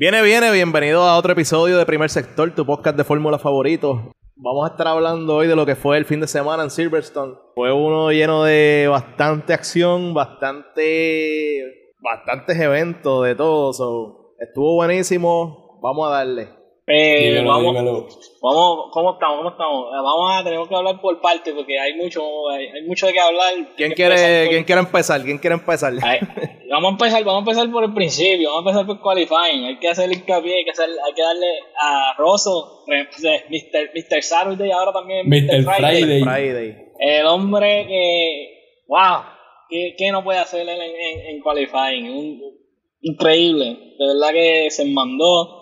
Viene, viene, bienvenido a otro episodio de Primer Sector, tu podcast de fórmula favorito. Vamos a estar hablando hoy de lo que fue el fin de semana en Silverstone. Fue uno lleno de bastante acción, bastante. bastantes eventos de todo. so, estuvo buenísimo. Vamos a darle. Eh, Dímelo, vamos, dímelo. vamos, ¿cómo estamos? ¿Cómo estamos? Eh, Vamos a, tenemos que hablar por partes porque hay mucho, hay, hay mucho de qué hablar. ¿Quién quiere, por- ¿quién quiere empezar? ¿Quién quiere empezar? Ay, vamos a empezar, vamos a empezar por el principio, vamos a empezar por qualifying. Hay que hacer hincapié, hay que hacer, hay que darle a Rosso, sea, Mr. Mr. Saturday ahora también Mr. Friday. Friday. El hombre que, wow, ¿qué, qué no puede hacer él en, en, en qualifying? Un- increíble, de verdad que se mandó.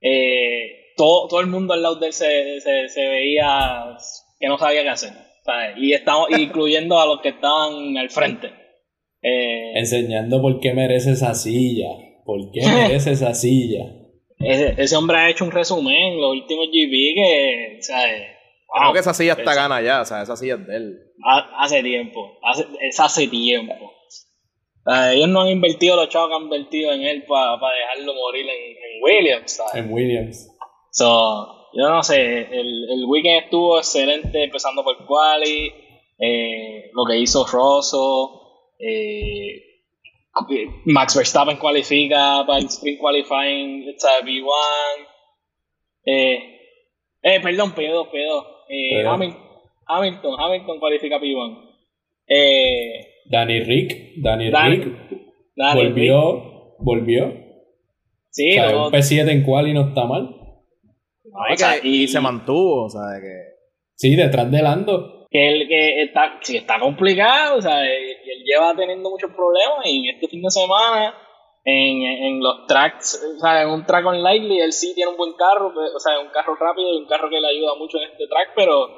Eh, todo, todo el mundo al lado de él se, se, se veía que no sabía qué hacer. ¿sabes? Y estamos incluyendo a los que estaban al frente. Eh, Enseñando por qué merece esa silla. ¿Por qué merece esa silla? ese, ese hombre ha hecho un resumen, los últimos GP que, ¿sabes? Creo que esa silla está gana ya, o sea, esa silla es de él. Ha- Hace tiempo, hace, es hace tiempo. Eh, ellos no han invertido los chavos que han invertido en él para dejarlo morir en Williams. ¿sabes? En Williams. So, yo no sé, el, el weekend estuvo excelente, empezando por Quali, eh, lo que hizo Rosso, eh, Max Verstappen cualifica para el Sprint Qualifying, está P1, eh, eh, perdón, P2, P2, eh, Hamilton, Hamilton, Hamilton cualifica P1. Eh, Danny Rick. Danny, Danny- Rick Danny volvió. Volvió. Sí, O sea, luego- un P7 en quali no está mal. No, y, o sea, que- y se mantuvo, o sea, que. Sí, detrás de Lando. que él que está, sí, está complicado, o sea, él, él lleva teniendo muchos problemas y en este fin de semana, en, en los tracks, o sea, en un track on lightly, él sí tiene un buen carro, pero- o sea, un carro rápido y un carro que le ayuda mucho en este track, pero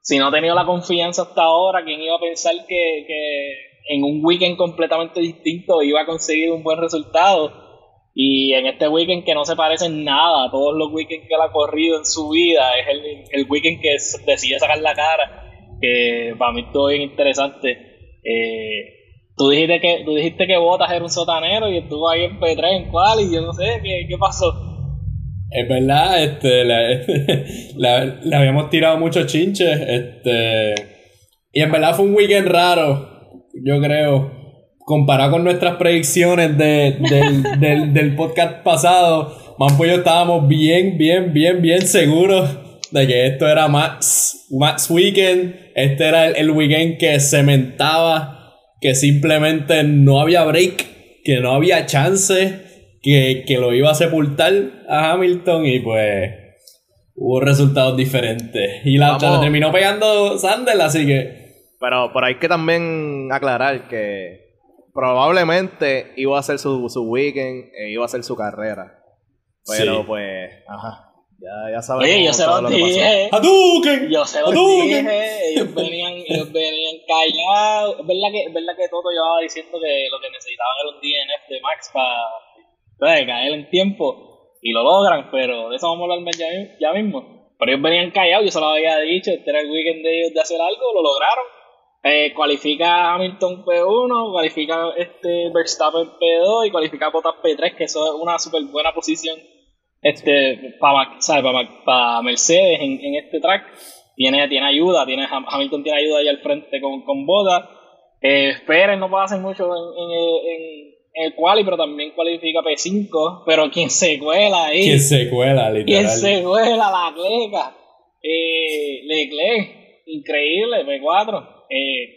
si no ha tenido la confianza hasta ahora, ¿quién iba a pensar que, que en un weekend completamente distinto iba a conseguir un buen resultado? Y en este weekend que no se parece en nada a todos los weekends que él ha corrido en su vida, es el, el weekend que decide sacar la cara, que para mí estuvo bien interesante. Eh, tú dijiste que tú dijiste que Botas era un sotanero y estuvo ahí en P3 en cual y yo no sé qué, qué pasó. Es verdad, este, le habíamos tirado muchos chinches, este, y en verdad fue un weekend raro, yo creo, comparado con nuestras predicciones de- del, del, del podcast pasado, Mampo y yo estábamos bien, bien, bien, bien seguros de que esto era Max, Max Weekend, este era el, el weekend que cementaba que simplemente no había break, que no había chance, que, que lo iba a sepultar a Hamilton y pues hubo resultados diferentes. Y la, terminó pegando Sandel, así que Pero, pero hay que también aclarar que probablemente iba a ser su, su weekend e iba a ser su carrera. Pero Sí. pues, ajá. Ya, ya sabemos Oye, yo se los lo que pasó. dije. ¡Hadouken! Yo se los dije, ellos venían, ellos venían callados. Es verdad que, es verdad que Toto llevaba diciendo que lo que necesitaban era un DNF de Max para caer en tiempo. Y lo logran, pero de eso vamos a hablar ya, ya mismo. Pero ellos venían callados, yo se lo había dicho, este era el weekend de ellos de hacer algo, lo lograron. Eh, cualifica Hamilton P1, cualifica este Verstappen P2 y cualifica Bottas P3, que eso es una súper buena posición este para Mercedes en, en este track. Tiene, tiene ayuda tiene Ham- Hamilton tiene ayuda ahí al frente con, con Bottas. Eh, Pérez no puede hacer mucho en, en, en- el quali pero también cualifica P5 pero quien se cuela ahí. Que se cuela, quien literal. se cuela la cleca eh, Leclerc increíble P4 eh,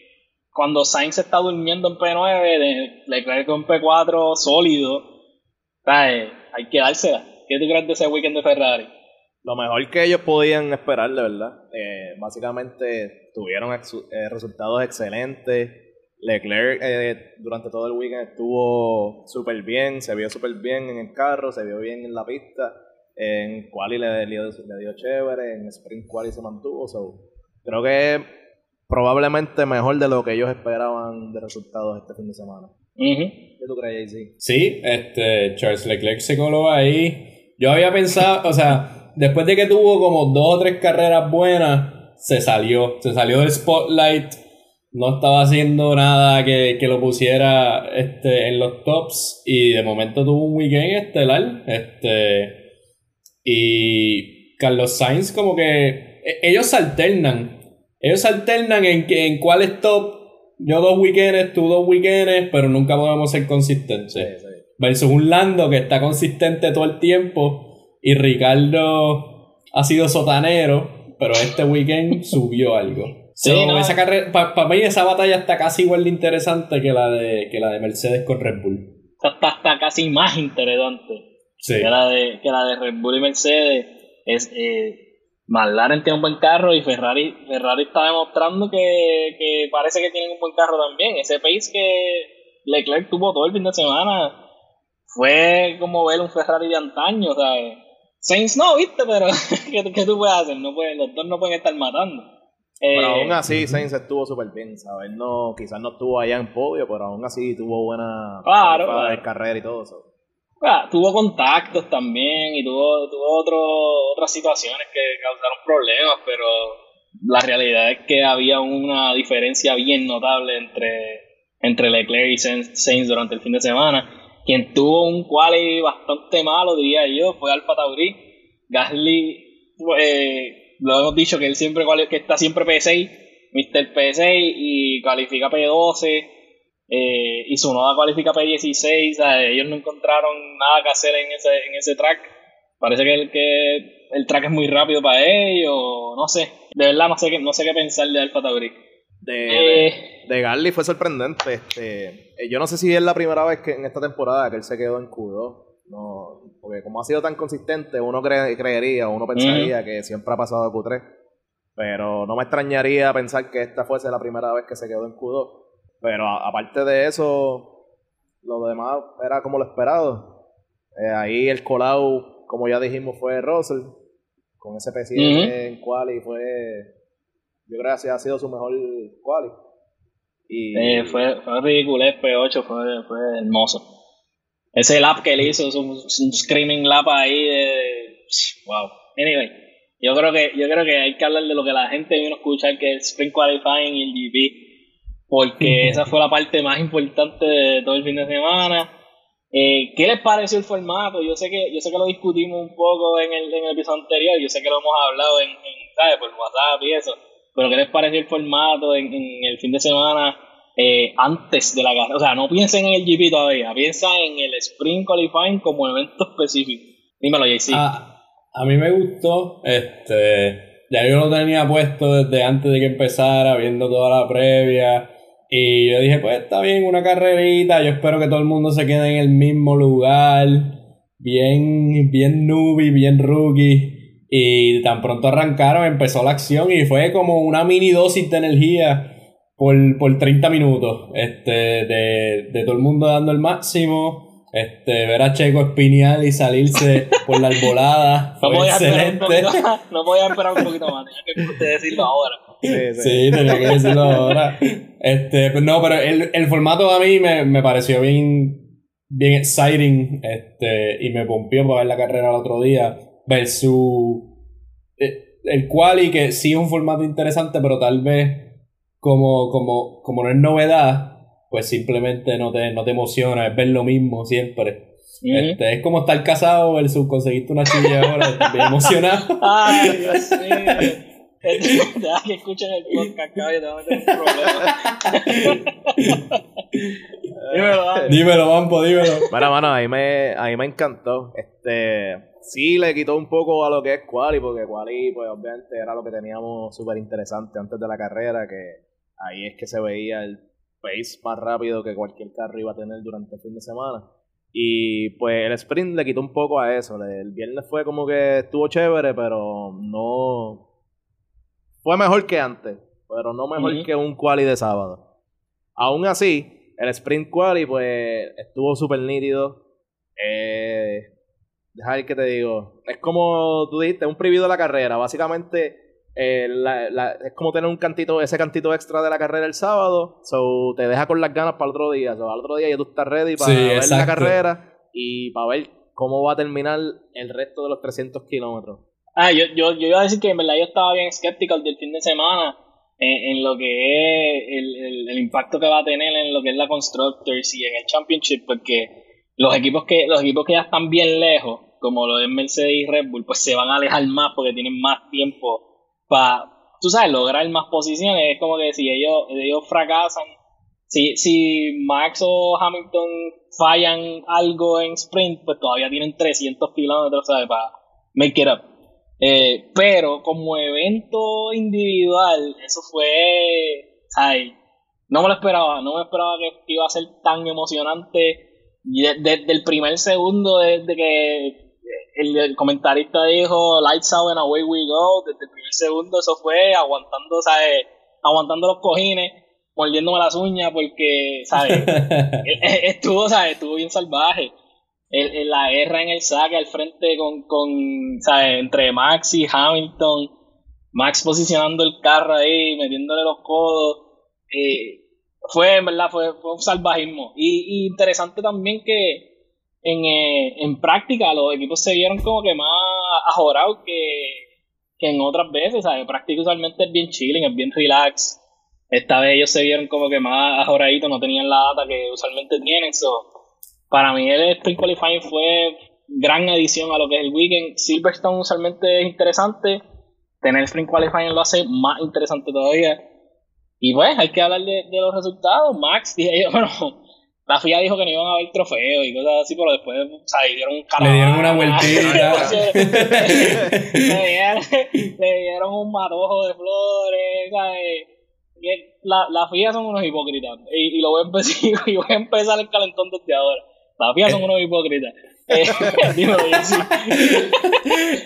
cuando Sainz está durmiendo en P9 de- Leclerc con P4 sólido ¿sabes? hay que dársela ¿qué tú crees de ese weekend de Ferrari? Lo mejor que ellos podían esperar, de verdad. Eh, básicamente tuvieron eh, resultados excelentes. Leclerc eh, durante todo el weekend estuvo súper bien, se vio súper bien en el carro, se vio bien en la pista. En quali le, le dio chévere, en sprint quali se mantuvo. so, creo que probablemente mejor de lo que ellos esperaban de resultados este fin de semana. Ujú. ¿Qué tú crees, Jay-Z? Sí, este, Charles Leclerc se coló ahí. Yo había pensado, o sea, después de que tuvo como dos o tres carreras buenas, se salió, se salió del spotlight. no estaba haciendo nada que, que, lo pusiera este, en los tops y de momento tuvo un weekend estelar. Este, y Carlos Sainz como que e, ellos se alternan. Ellos se alternan en, que, en cuál es top. Yo dos weekends, tú dos weekends, pero nunca podemos ser consistentes. Versus un Lando que está consistente todo el tiempo y Ricardo ha sido sotanero, pero este weekend subió algo. Sí, esa carrera, para mí esa batalla está casi igual de interesante que la de, que la de Mercedes con Red Bull. Está, está casi más interesante que, la de, que la de Red Bull y Mercedes. Es, eh, McLaren tiene un buen carro y Ferrari, Ferrari está demostrando que, que parece que tienen un buen carro también. Ese pace que Leclerc tuvo todo el fin de semana fue como ver un Ferrari de antaño, ¿sabes? Sainz no, viste, pero ¿qué, tú puedes hacer? No los dos no pueden estar matando. Pero aún eh, así Sainz estuvo súper bien, ¿sabes? No, quizás no estuvo allá en podio, pero aún así tuvo buena claro, carrera y todo eso. Tuvo contactos también y tuvo, tuvo otro, otras situaciones que causaron problemas, pero la realidad es que había una diferencia bien notable entre, entre Leclerc y Sainz durante el fin de semana quien tuvo un quali bastante malo, diría yo, fue Alfa Tauri. Gasly, eh, lo hemos dicho que él siempre que está siempre P6, Mr. P6 y califica P12. Eh, y su nueva cualifica P16, ellos no encontraron nada que hacer en ese, en ese track. Parece que el, que el track es muy rápido para ellos, no sé. De verdad no sé qué, no sé qué pensar de Alfa Tauri. De, eh, de, fue sorprendente. Este, eh, yo no sé si es la primera vez que en esta temporada que él se quedó en Q2. No, porque como ha sido tan consistente, uno creería, uno pensaría que siempre ha pasado a Q3. Pero no me extrañaría pensar que esta fuese la primera vez que se quedó en Q2. Pero aparte de eso, lo demás era como lo esperado. Eh, ahí el colau, como ya dijimos, fue Russell. Con ese P7 en quali fue yo creo que ha sido su mejor quali. Y, eh, fue, fue ridículo, P8 fue, fue hermoso. Ese lap que él hizo, un, screaming lap ahí de... Wow. Anyway, yo creo que yo creo que hay que hablar de lo que la gente vino a escuchar, que es Spring Qualifying y el GP, porque esa fue la parte más importante de todo el fin de semana. Eh, ¿Qué les pareció el formato? Yo sé que yo sé que lo discutimos un poco en el, en el episodio anterior, yo sé que lo hemos hablado en, en ¿sabes? por WhatsApp y eso pero ¿qué les pareció el formato en, el fin de semana eh, antes de la carrera? O sea, no piensen en el GP todavía, piensa en el Spring Qualifying como evento específico. Dímelo, JC. Ah, a mí me gustó, este, ya yo lo tenía puesto desde antes de que empezara, viendo toda la previa. Y yo dije, pues está bien, una carrerita, yo espero que todo el mundo se quede en el mismo lugar, bien, bien newbie, bien rookie. Y tan pronto arrancaron, empezó la acción y fue como una mini dosis de energía por, por 30 minutos. Este, de, de todo el mundo dando el máximo. Este, ver a Checo espinear y salirse por la arbolada. Fue no excelente. no podía esperar un poquito más, tenía que decirlo ahora. Sí, tenía que decirlo ahora. Este, pues no, pero el, el formato a mí me, me pareció bien, bien exciting. Este, y me pompió para ver la carrera el otro día versus eh, el quali, que sí es un formato interesante, pero tal vez como, como, como no es novedad, pues simplemente no te, no te emociona, es ver lo mismo siempre. Este, es como estar casado versus conseguiste una chilla ahora, estás bien emocionado. Ay, Dios mío. Deja que escuchen el podcast, cabrón, a tener un problema. dímelo, Vampo. Dímelo, Vampo, dímelo. Bueno, mano, ahí me, ahí me encantó. Este, sí le quitó un poco a lo que es Quali, porque Quali, pues obviamente era lo que teníamos súper interesante antes de la carrera, que ahí es que se veía el pace más rápido que cualquier carro iba a tener durante el fin de semana. Y pues el sprint le quitó un poco a eso. El viernes fue como que estuvo chévere, pero no. Fue mejor que antes, pero no mejor que un quali de sábado. Aún así, el sprint quali, pues estuvo súper nítido. Eh, Deja ver qué te digo. Es como tú dijiste, un preview de la carrera. Básicamente, eh, es como tener un cantito, ese cantito extra de la carrera el sábado. So, te deja con las ganas para el otro día. So, al otro día ya tú estás ready para ver la carrera y para ver cómo va a terminar el resto de los 300 kilómetros. Ah, yo, yo, yo iba a decir que en verdad yo estaba bien escéptico del fin de semana. en, lo que es el, el, impacto que va a tener en lo que es la Constructors y en el Championship, porque los equipos que, los equipos que ya están bien lejos, como lo es Mercedes y Red Bull, pues se van a alejar más porque tienen más tiempo para, tú sabes, lograr más posiciones. Es como que si ellos, ellos fracasan, si, si Max o Hamilton fallan algo en sprint, pues todavía tienen 300 kilómetros, ¿sabes? Para make it up. Eh, pero como evento individual, eso fue. Ay, no me lo esperaba, no me esperaba que, iba a ser tan emocionante. Desde el primer segundo, desde que el, comentarista dijo Lights out and away we go, desde el primer segundo, eso fue aguantando, ¿sabes? Aguantando los cojines, mordiéndome las uñas, porque, ¿sabes? E, e, estuvo, ¿sabes? Estuvo bien salvaje el, la guerra en el saque al frente con, con ¿sabes? entre Max y Hamilton, Max posicionando el carro ahí, metiéndole los codos. Eh, fue, en verdad, fue, fue un salvajismo. Y, interesante también que en, eh, en práctica los equipos se vieron como que más ajorados que, que en otras veces, ¿sabes? Práctica usualmente es bien chilling, es bien relax. Esta vez ellos se vieron como que más ajoraditos, no tenían la data que usualmente tienen. So, para mí el Spring Qualifying fue gran adición a lo que es el weekend. Silverstone usualmente es interesante. Tener el Spring Qualifying lo hace más interesante todavía. Y pues hay que hablar de, los resultados. Max, dije yo, bueno, la FIA dijo que no iban a haber trofeos y cosas así, pero después o sea, dieron un Le dieron una vueltita. le, dieron, le, dieron, un matojo de flores, ¿sabes? La, la FIA son unos hipócritas. Y, y lo voy a empezar, y voy a empezar el calentón desde ahora. Todavía son unos hipócritas. Eh,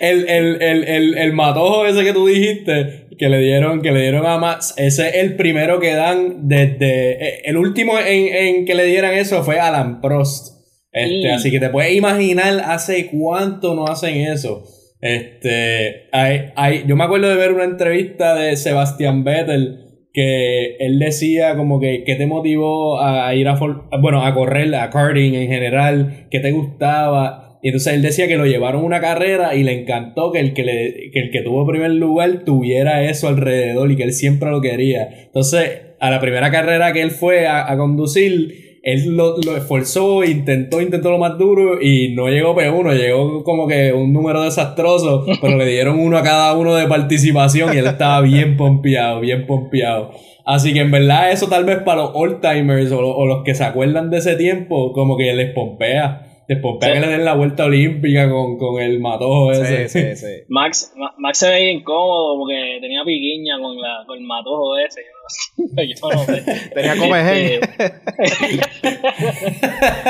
el, el, el, el, el matojo ese que tú dijiste, que le dieron, que le dieron a Max, ese es el primero que dan desde. Eh, el último en, en que le dieran eso fue Alan Prost. Este, Así que te puedes imaginar hace cuánto no hacen eso. Este, hay, hay, yo me acuerdo de ver una entrevista de Sebastian Vettel que él decía como que qué te motivó a ir a bueno a correr a karting en general qué te gustaba y entonces él decía que lo llevaron una carrera y le encantó que el que, le, que el que tuvo primer lugar tuviera eso alrededor y que él siempre lo quería. Entonces a la primera carrera que él fue a, a conducir él lo, lo, esforzó, intentó, intentó lo más duro y no llegó P1, llegó como que un número desastroso, pero le dieron uno a cada uno de participación y él estaba bien pompeado, bien pompeado. Así que en verdad eso tal vez para los old timers o, o los que se acuerdan de ese tiempo, como que les pompea. Después que le den la vuelta olímpica con, con el matojo ese. Sí, sí, sí. Max, Max se veía incómodo porque tenía piquiña con, la, con el matojo ese. Yo no sé. tenía como este, sí,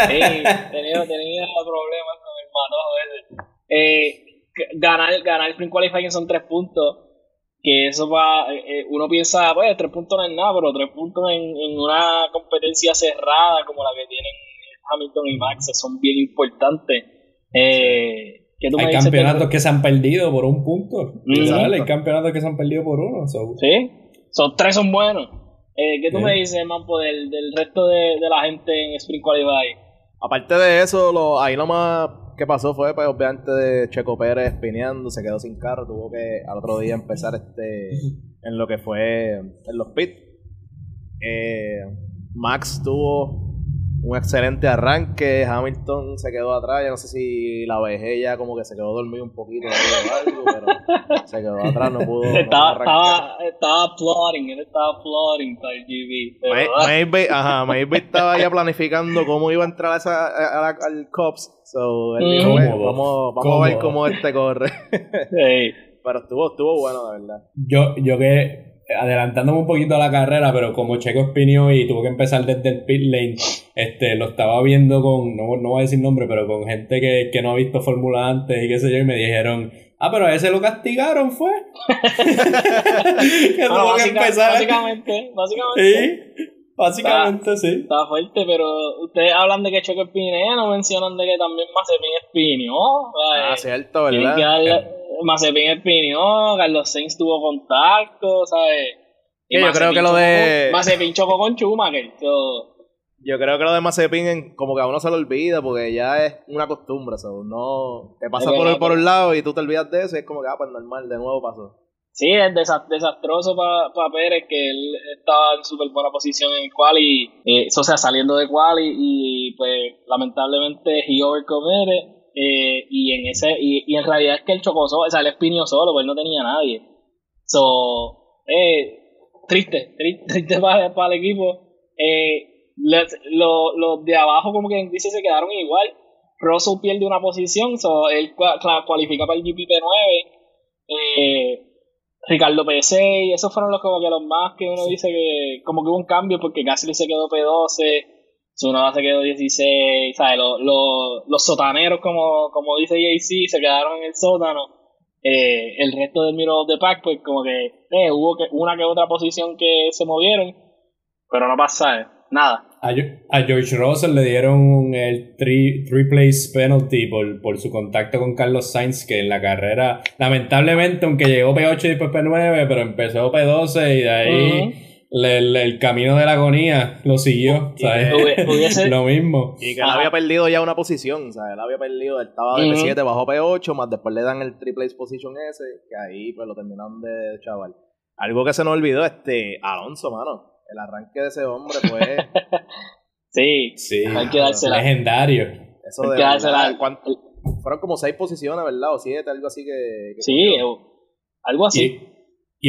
tenía, tenía problemas con el matojo ese. Eh, ganar, ganar el sprint qualifying son tres puntos. Que eso va, eh, uno piensa, pues tres puntos no es nada, pero tres puntos en, en una competencia cerrada como la que tienen Hamilton y Max son bien importantes. Eh, hay campeonatos que se han perdido por un punto. Hay campeonatos que se han perdido por uno. Sí, son tres son buenos. Eh, ¿Qué tú me dices, Mampo, del, del resto de, de, la gente en Spring Qualify? Aparte de eso, lo, ahí más que pasó fue, pues, obviamente, de Checo Pérez pineando, se quedó sin carro, tuvo que al otro día empezar este en lo que fue en los pits. Eh, Max tuvo un excelente arranque. Hamilton se quedó atrás. Yo no sé si la vejez ya como que se quedó dormido un poquito o algo, pero se quedó atrás, no pudo. Estaba, estaba, estaba plotting, él estaba plotting para el GB. Maybe, ajá, maybe estaba ya planificando cómo iba a entrar a esa, a, al Cops. So, él dijo, vamos, vamos a ver cómo este corre. Pero estuvo, estuvo bueno, de verdad. Yo, yo que adelantándome un poquito a la carrera, pero como Checo espinió y tuvo que empezar desde el pit lane, este, lo estaba viendo con, no, no voy a decir nombre, pero con gente que, que no ha visto Fórmula antes y qué sé yo, y me dijeron, ah, pero a ese lo castigaron, fue. que tuvo que empezar. Básicamente, básicamente. Sí. Básicamente, sí. Está fuerte, pero ustedes hablan de que Checo espinea, no mencionan de que también Mazepin espinió. Ah, cierto, ¿verdad? Mazepin espinió, Carlos Sainz tuvo contacto, ¿sabes? Y yo creo que lo de. Mazepin chocó con Schumacher. Yo creo que lo de Mazepin como que a uno se lo olvida porque ya es una costumbre, ¿sabes? No, te pasa por, por un lado y tú te olvidas de eso y es como que, ah, pues normal, de nuevo pasó. Sí, es desastroso para Pérez que él estaba en súper buena posición en el quali, eh, o sea, saliendo de quali y pues lamentablemente he overcommitted eh, y en ese y, en realidad es que él chocó solo, o sea, él espinió solo, pues él no tenía nadie. So, eh, triste, triste, para, el equipo. Eh, los de abajo como que dice se quedaron igual. Russell pierde una posición, so él cualifica para el GPP9. Eh, Ricardo P6, esos fueron los como que los más que uno dice que como que hubo un cambio porque Gasly se quedó P12, Tsunoda se quedó 16, ¿sabes? Los, los, los sotaneros como, como dice JC se quedaron en el sótano. Eh, el resto del Miro de Pack pues como que eh, hubo que, una que otra posición que se movieron, pero no pasa nada. A, George Russell le dieron el three, place penalty por, por, su contacto con Carlos Sainz, que en la carrera, lamentablemente, aunque llegó P8 y después P9, pero empezó P12 y de ahí el camino de la agonía lo siguió. lo mismo. Y que él había perdido ya una posición, sea, él había perdido, él estaba de P7, bajó P8, más después le dan el triple position ese, que ahí pues lo terminaron de chaval. Algo que se nos olvidó, este, Alonso, mano el arranque de ese hombre fue. sí, sí, hay que dársela. Legendario. Eso de dársela. Fueron como seis posiciones, ¿verdad? O siete, algo así que. sí, algo así. Y,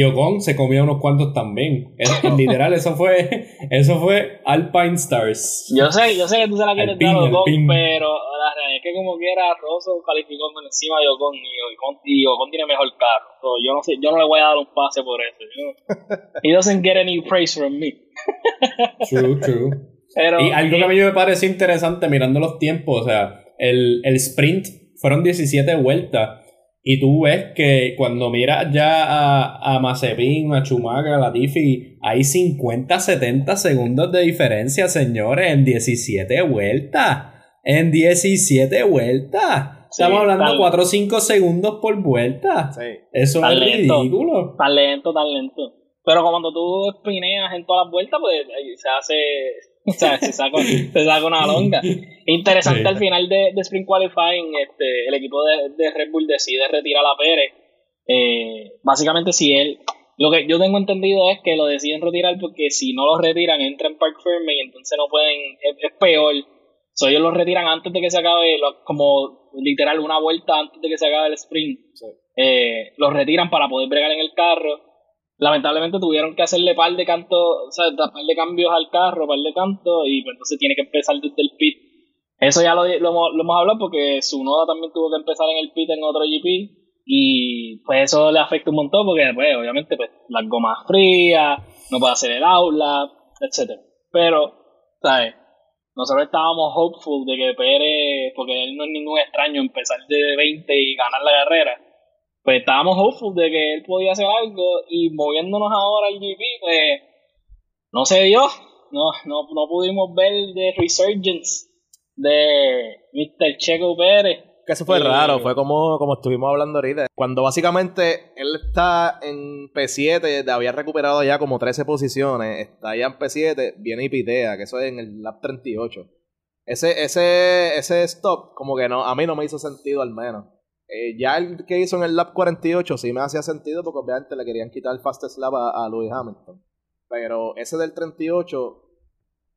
Ocon se comió unos cuantos también. literal, eso fue eso fue Alpine Stars. Yo sé, yo sé que tú se la quieres dar a Ocon, pero la realidad es que como quiera, Rosso calificó por encima de Ocon y Ocon, y Ocon tiene mejor carro yo no sé, yo no le voy a dar un pase por eso. he doesn't get any praise from me. true, true. y algo que a mí me parece interesante mirando los tiempos, o sea, el, el sprint fueron 17 vueltas. Y tú ves que cuando miras ya a, a Mazepin, a Schumacher, a Latifi, hay 50, 70 segundos de diferencia, señores, en 17 vueltas. En 17 vueltas. Estamos hablando de 4 o 5 segundos por vuelta. Sí. Eso es ridículo. Tan lento, tan lento. Pero cuando tú espineas en todas las vueltas, pues se hace. O sea, se saca, se una longa. Interesante al final de, de Spring Qualifying, este, el equipo de, de, Red Bull decide retirar a Pérez. Eh, básicamente, si él. Lo que yo tengo entendido es que lo deciden retirar porque si no lo retiran, entra en Park Firme y entonces no pueden. es peor So, ellos lo retiran antes de que se acabe, como literal una vuelta antes de que se acabe el sprint. Eh, los retiran para poder bregar en el carro. Lamentablemente tuvieron que hacerle par de cantos, o sea, par cambios al carro, par de cantos, y pues entonces tiene que empezar desde el pit. Eso ya lo, hemos hablado porque su noda también tuvo que empezar en el pit en otro GP. Y pues eso le afecta un montón porque pues, obviamente pues, las gomas frías, no puede hacer el aula, etc. Pero, ¿sabes? nosotros estábamos hopeful de que Pérez, porque él no es ningún extraño empezar de 20 y ganar la carrera, pues estábamos hopeful de que él podía hacer algo y moviéndonos ahora al GP, pues no se dio, no, no, no pudimos ver de resurgence de Mr. Checo Pérez. Que eso fue raro, fue como, como estuvimos hablando ahorita. Cuando básicamente él está en P7, había recuperado ya como 13 posiciones, está ya en P7, viene y pitea, que eso es en el lap 38. Ese, ese, ese stop, como que no, a mí no me hizo sentido al menos. Eh, ya el que hizo en el lap 48 sí me hacía sentido porque obviamente le querían quitar el fastest lap a, a Lewis Hamilton. Pero ese del 38,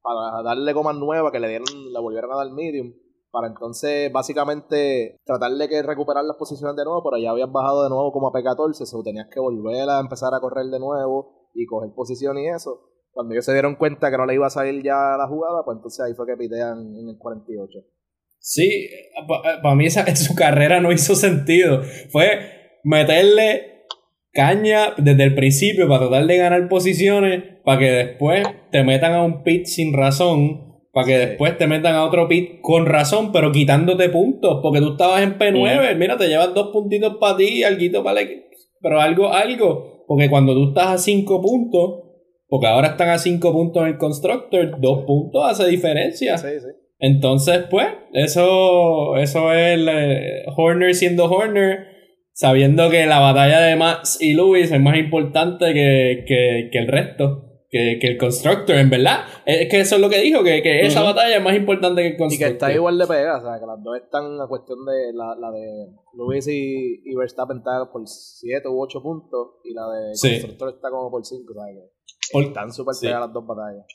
para darle goma nueva, que le dieron, le volvieron a dar medium, para entonces básicamente tratar de que recuperar las posiciones de nuevo, pero ya habías bajado de nuevo como a P14, o tenías que volver a empezar a correr de nuevo y coger posición y eso. Cuando ellos se dieron cuenta que no le iba a salir ya la jugada, pues entonces ahí fue que pitean en el 48. Sí, para mí esa, su carrera no hizo sentido. Fue meterle caña desde el principio para tratar de ganar posiciones, para que después te metan a un pit sin razón para que después te metan a otro pit con razón, pero quitándote puntos. Porque tú estabas en P9. Mira, te llevas dos puntitos para ti y algo para el Pero algo, algo. Porque cuando tú estás a cinco puntos, porque ahora están a cinco puntos en el Constructor, dos puntos hace diferencia. Sí, sí. Entonces, pues, eso, eso es el, Horner siendo Horner, sabiendo que la batalla de Max y Lewis es más importante que, que, que el resto que, que el Constructor, en verdad. Es que eso es lo que dijo, que, que esa batalla es más importante que el Constructor. Y que está igual de pega, o sea, que las dos están a cuestión de la, la de Luis y, y Verstappen está por 7 u 8 puntos y la de Sí. Constructor está como por 5, o sea, que Por- están súper sí. pegadas las dos batallas.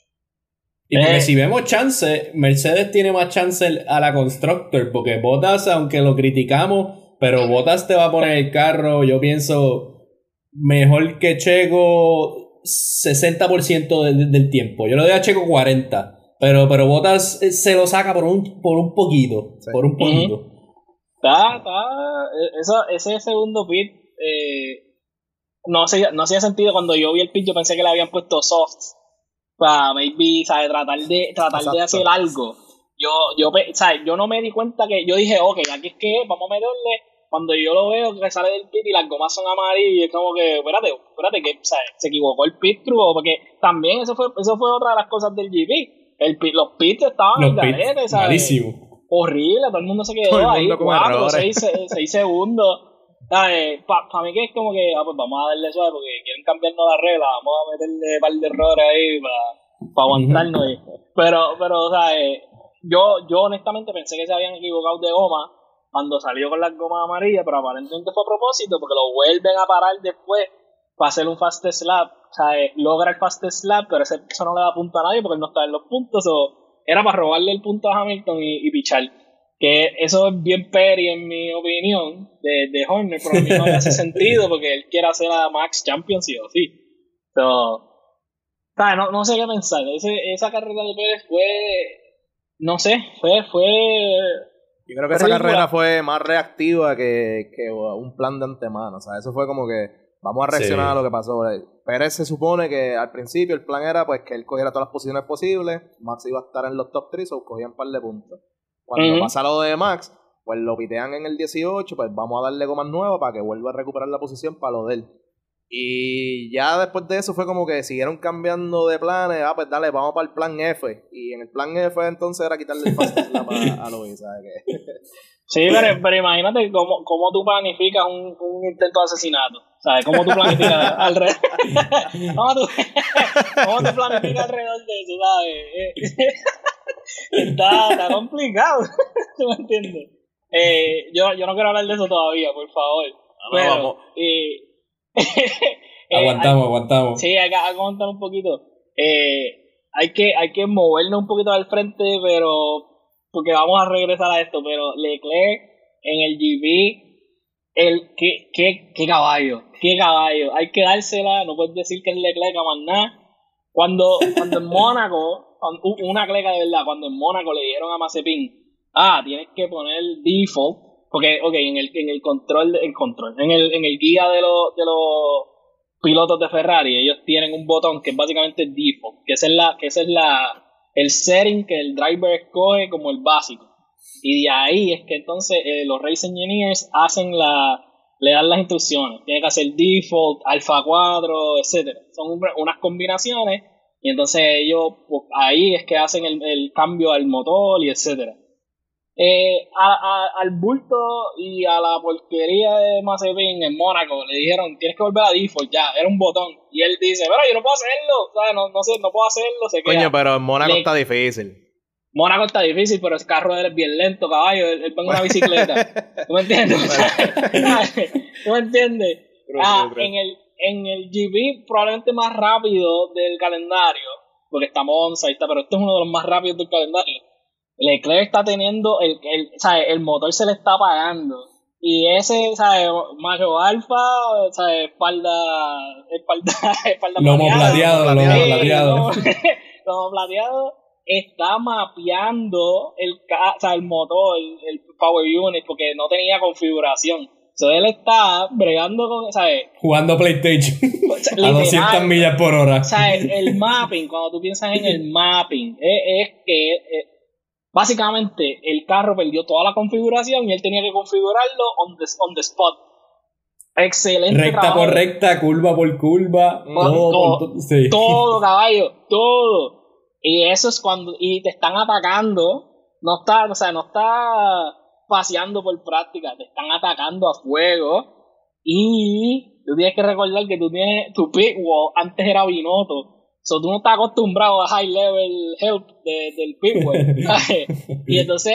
Y porque Eh. si vemos chance, Mercedes tiene más chance a la Constructor, porque Bottas, aunque lo criticamos, pero Bottas te va a poner el carro, yo pienso, mejor que Checo 60% de- de- del tiempo. Yo le doy a Checo 40%, pero, pero Bottas eh, se lo saca por un, por un poquito, Sí. por un poquito. Está, está. eh, Eso, ese segundo pit. Eh, no, hacía, no hacía sentido cuando yo vi el pit. Yo pensé que le habían puesto soft. Para maybe, ¿sabes? Tratar de, tratar de hacer algo. Yo, yo, ¿sabes? Yo no me di cuenta que. Yo dije, ok, aquí es que vamos a meterle. Cuando yo lo veo que sale del pit y las gomas son amarillas, y es como que, espérate, espérate, que ¿sabes? se equivocó el pit crew. o Porque también eso fue, eso fue otra de las cosas del GP. El pit, los pits estaban Los en garete, ¿sabes? malísimo. horrible, todo el mundo se quedó ahí, mundo con 4, errores. 6, segundos. Para mí que es como que, ah, pues vamos a darle suave porque quieren cambiarnos la regla, vamos a meterle un par de errores ahí para aguantarnos. ahí. Pero, pero, o sea, eh, yo, yo honestamente pensé que se habían equivocado de goma cuando salió con las gomas amarillas, pero aparentemente fue a propósito porque lo vuelven a parar después para hacer un fast slap. O sea, eh, logra el fast slap, pero ese, eso no le da punto a nadie porque él no está en los puntos. O era para robarle el punto a Hamilton y, y pichar. Que eso es bien peri en mi opinión de, de Horner, pero a mí no me hace sentido porque él quiere hacer a Max Champion sí o sí. No, no sé qué pensar. Ese, esa carrera de Pérez fue, no sé, fue, fue Yo creo que esa carrera fue más reactiva que, que un plan de antemano. O sea, eso fue como que vamos a reaccionar Sí. a lo que pasó. Pérez se supone que al principio el plan era pues que él cogiera todas las posiciones posibles. Max iba a estar en los top 3 o cogían un par de puntos. Cuando pasa lo de Max, pues lo pitean en el 18, pues vamos a darle gomas nuevas para que vuelva a recuperar la posición para lo de él. Y ya después de eso fue como que siguieron cambiando de planes. Ah, pues dale, vamos para el plan F. Y en el plan F entonces era quitarle el slap a, a Luis, ¿sabes qué? Sí, pero, pero imagínate cómo, cómo tú planificas un, un intento de asesinato. ¿Sabes? ¿Cómo tú planificas alrededor? ¿Cómo tú, cómo tú planificas alrededor de eso? ¿Sabes? Está, está complicado. ¿Tú me entiendes? Eh, yo, yo no quiero hablar de eso todavía, por favor. Pero, vamos. eh, eh, Aguantamos, aguantamos. Sí, hay que aguantar un poquito. Eh, hay que hay que movernos un poquito al frente, pero porque vamos a regresar a esto, pero Leclerc en el GP, el qué, qué, qué caballo, qué caballo. Hay que dársela, no puedes decir que es Leclerc a más nada. Cuando, cuando en Mónaco, una cleca de verdad, cuando en Mónaco le dijeron a Mazepin, ah, tienes que poner default, porque, ok, en el, en el control, el control, en el, en el guía de los, de los pilotos de Ferrari, ellos tienen un botón que es básicamente default, que esa es la, que es la, el setting que el driver escoge como el básico. Y de ahí es que entonces eh, los race engineers hacen la, le dan las instrucciones. Tiene que hacer default, alfa 4, etcétera. Son un- unas combinaciones y entonces ellos pues, ahí es que hacen el, el cambio al motor y etcétera. Eh, a- a- al bulto y a la porquería de Mazepin en Mónaco le dijeron tienes que volver a default ya, era un botón y él dice, pero yo no puedo hacerlo, ¿sabes? No, no sé, no puedo hacerlo, se queda. Coño, pero en Mónaco Le- está difícil. Mónaco está difícil, pero el carro de él es bien lento, caballo. Él, él va en una bicicleta. ¿Tú me entiendes? ¿Tú me entiendes? Ah, en el, en el GP probablemente más rápido del calendario, porque estamos 11, ahí está, pero este es uno de los más rápidos del calendario. Leclerc está teniendo, el, el, ¿sabes? el motor se le está apagando. Y ese, ¿sabes? Macho alfa, ¿sabes? Espalda, espalda, espalda Lomo plateado, lomo plateado. Sí, plateado. lomo- lomo plateado está mapeando el, o sea, el motor, el, el power unit, porque no tenía configuración. Él está bregando con, ¿sabes? Jugando PlayStation a Literal. 200 millas por hora. O sea, el, el mapping, cuando tú piensas en el mapping, es, es que eh, básicamente el carro perdió toda la configuración y él tenía que configurarlo on the, on the spot. Excelente. Recta trabajo. por recta, curva por curva, Todo, todo, por sí. Todo, caballo, todo. Y eso es cuando, y te están atacando, no está, o sea, no está paseando por práctica, te están atacando a fuego y tú tienes que recordar que tú tienes tu pit wall, antes era Binotto, So, tú no estás acostumbrado a high level help del pitwell. y entonces,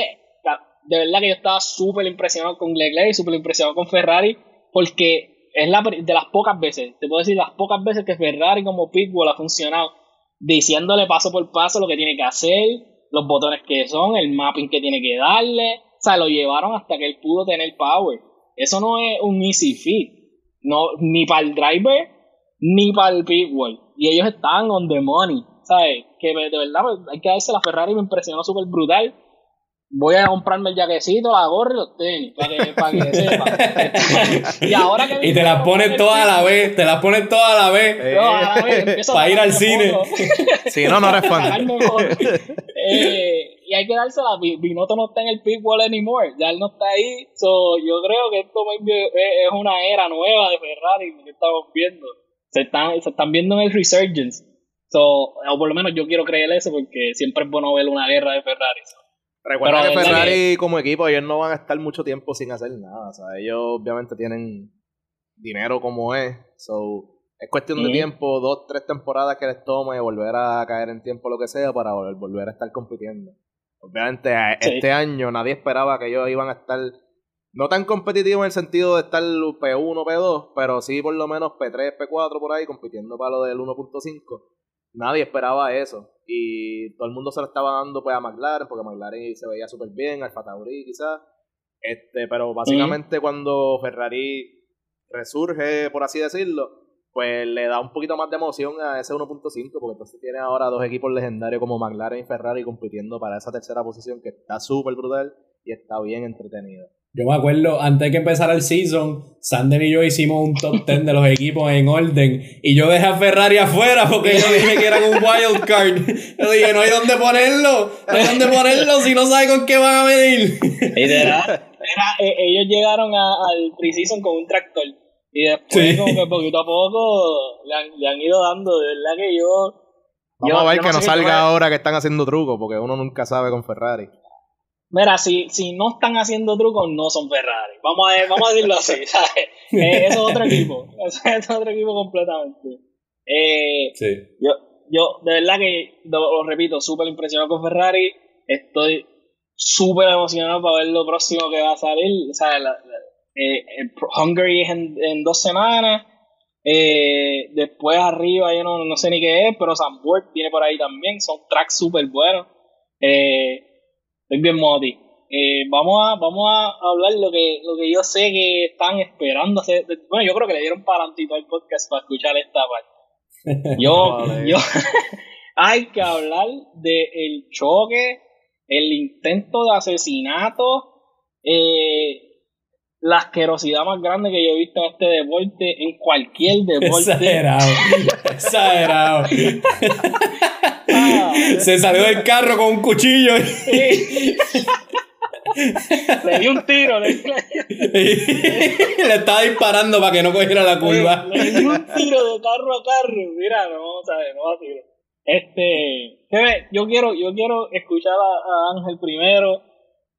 de verdad que yo estaba súper impresionado con Leclerc y súper impresionado con Ferrari porque es la, de las pocas veces, te puedo decir las pocas veces que Ferrari como pitbull ha funcionado diciéndole paso por paso lo que tiene que hacer, los botones que son, el mapping que tiene que darle. O sea, lo llevaron hasta que él pudo tener power. Eso no es un easy fit. No, ni para el driver, ni para el pitbull. Y ellos están on the money. ¿Sabes? Que de verdad pues, hay que darse la Ferrari, me impresionó súper brutal voy a comprarme el jaquecito, la gorra y los tenis, para que, para que sepa. y ahora que... Y te las pones todas a la vez, te las pones todas a la vez. para ir al cine. si no, no eres fan. eh, y hay que dársela, Binotto no está en el pitbull anymore, ya él no está ahí. So, yo creo que esto es una era nueva de Ferrari que estamos viendo. Se están, se están viendo en el resurgence. So, o por lo menos yo quiero creer eso porque siempre es bueno ver una guerra de Ferrari. Recuerda que Ferrari como equipo, ellos no van a estar mucho tiempo sin hacer nada. O sea, ellos obviamente tienen dinero como es. So, es cuestión de tiempo, dos, tres temporadas que les tome volver a caer en tiempo, lo que sea, para volver a estar compitiendo. Obviamente, este año nadie esperaba que ellos iban a estar no tan competitivos en el sentido de estar P1, P2, pero sí por lo menos P3, P4 por ahí, compitiendo para lo del 1.5. Nadie esperaba eso. Y todo el mundo se lo estaba dando pues a McLaren porque McLaren se veía súper bien, Alfa Tauri quizás, este, pero básicamente cuando Ferrari resurge, por así decirlo, pues le da un poquito más de emoción a ese 1.5 porque entonces tiene ahora dos equipos legendarios como McLaren y Ferrari compitiendo para esa tercera posición que está súper brutal y está bien entretenida. Yo me acuerdo, antes de que empezara el season, Sander y yo hicimos un top 10 de los equipos en orden. Y yo dejé a Ferrari afuera porque yo dije que eran un wild card. Yo dije, no hay dónde ponerlo. No hay dónde ponerlo si no sabe con qué van a medir. Eh, ellos llegaron al pre-season con un tractor. Y después, como que poquito a poco, le han, ido dando. De verdad que yo. Vamos a ver que no salga ahora que están haciendo trucos, porque uno nunca sabe con Ferrari. Mira, si, si no están haciendo trucos, no son Ferrari. Vamos a, vamos a decirlo así, ¿sabes? Eh, eso es otro equipo. Eso es otro equipo completamente. Eh, sí. Yo, yo, de verdad que, lo, repito, súper impresionado con Ferrari. Estoy súper emocionado para ver lo próximo que va a salir. O sea, eh, Hungary es en, dos semanas. Eh, después arriba, yo no, no sé ni qué es, pero Zandvoort tiene por ahí también. Son tracks súper buenos. Eh, Estoy bien moti. Eh, vamos a vamos a hablar lo que lo que yo sé que están esperando hacer. Bueno, yo creo que le dieron parantito al podcast para escuchar esta parte. Yo, yo hay que hablar del choque, el intento de asesinato, eh, la asquerosidad más grande que yo he visto en este deporte, en cualquier deporte. Exagerado, exagerado. Se salió del carro con un cuchillo. le di un tiro. Le, estaba disparando para que no cogiera la curva. Le, di un tiro de carro a carro. Mira, no, ¿sabes? No va a tiro. Este, yo quiero, yo quiero escuchar a, Ángel primero.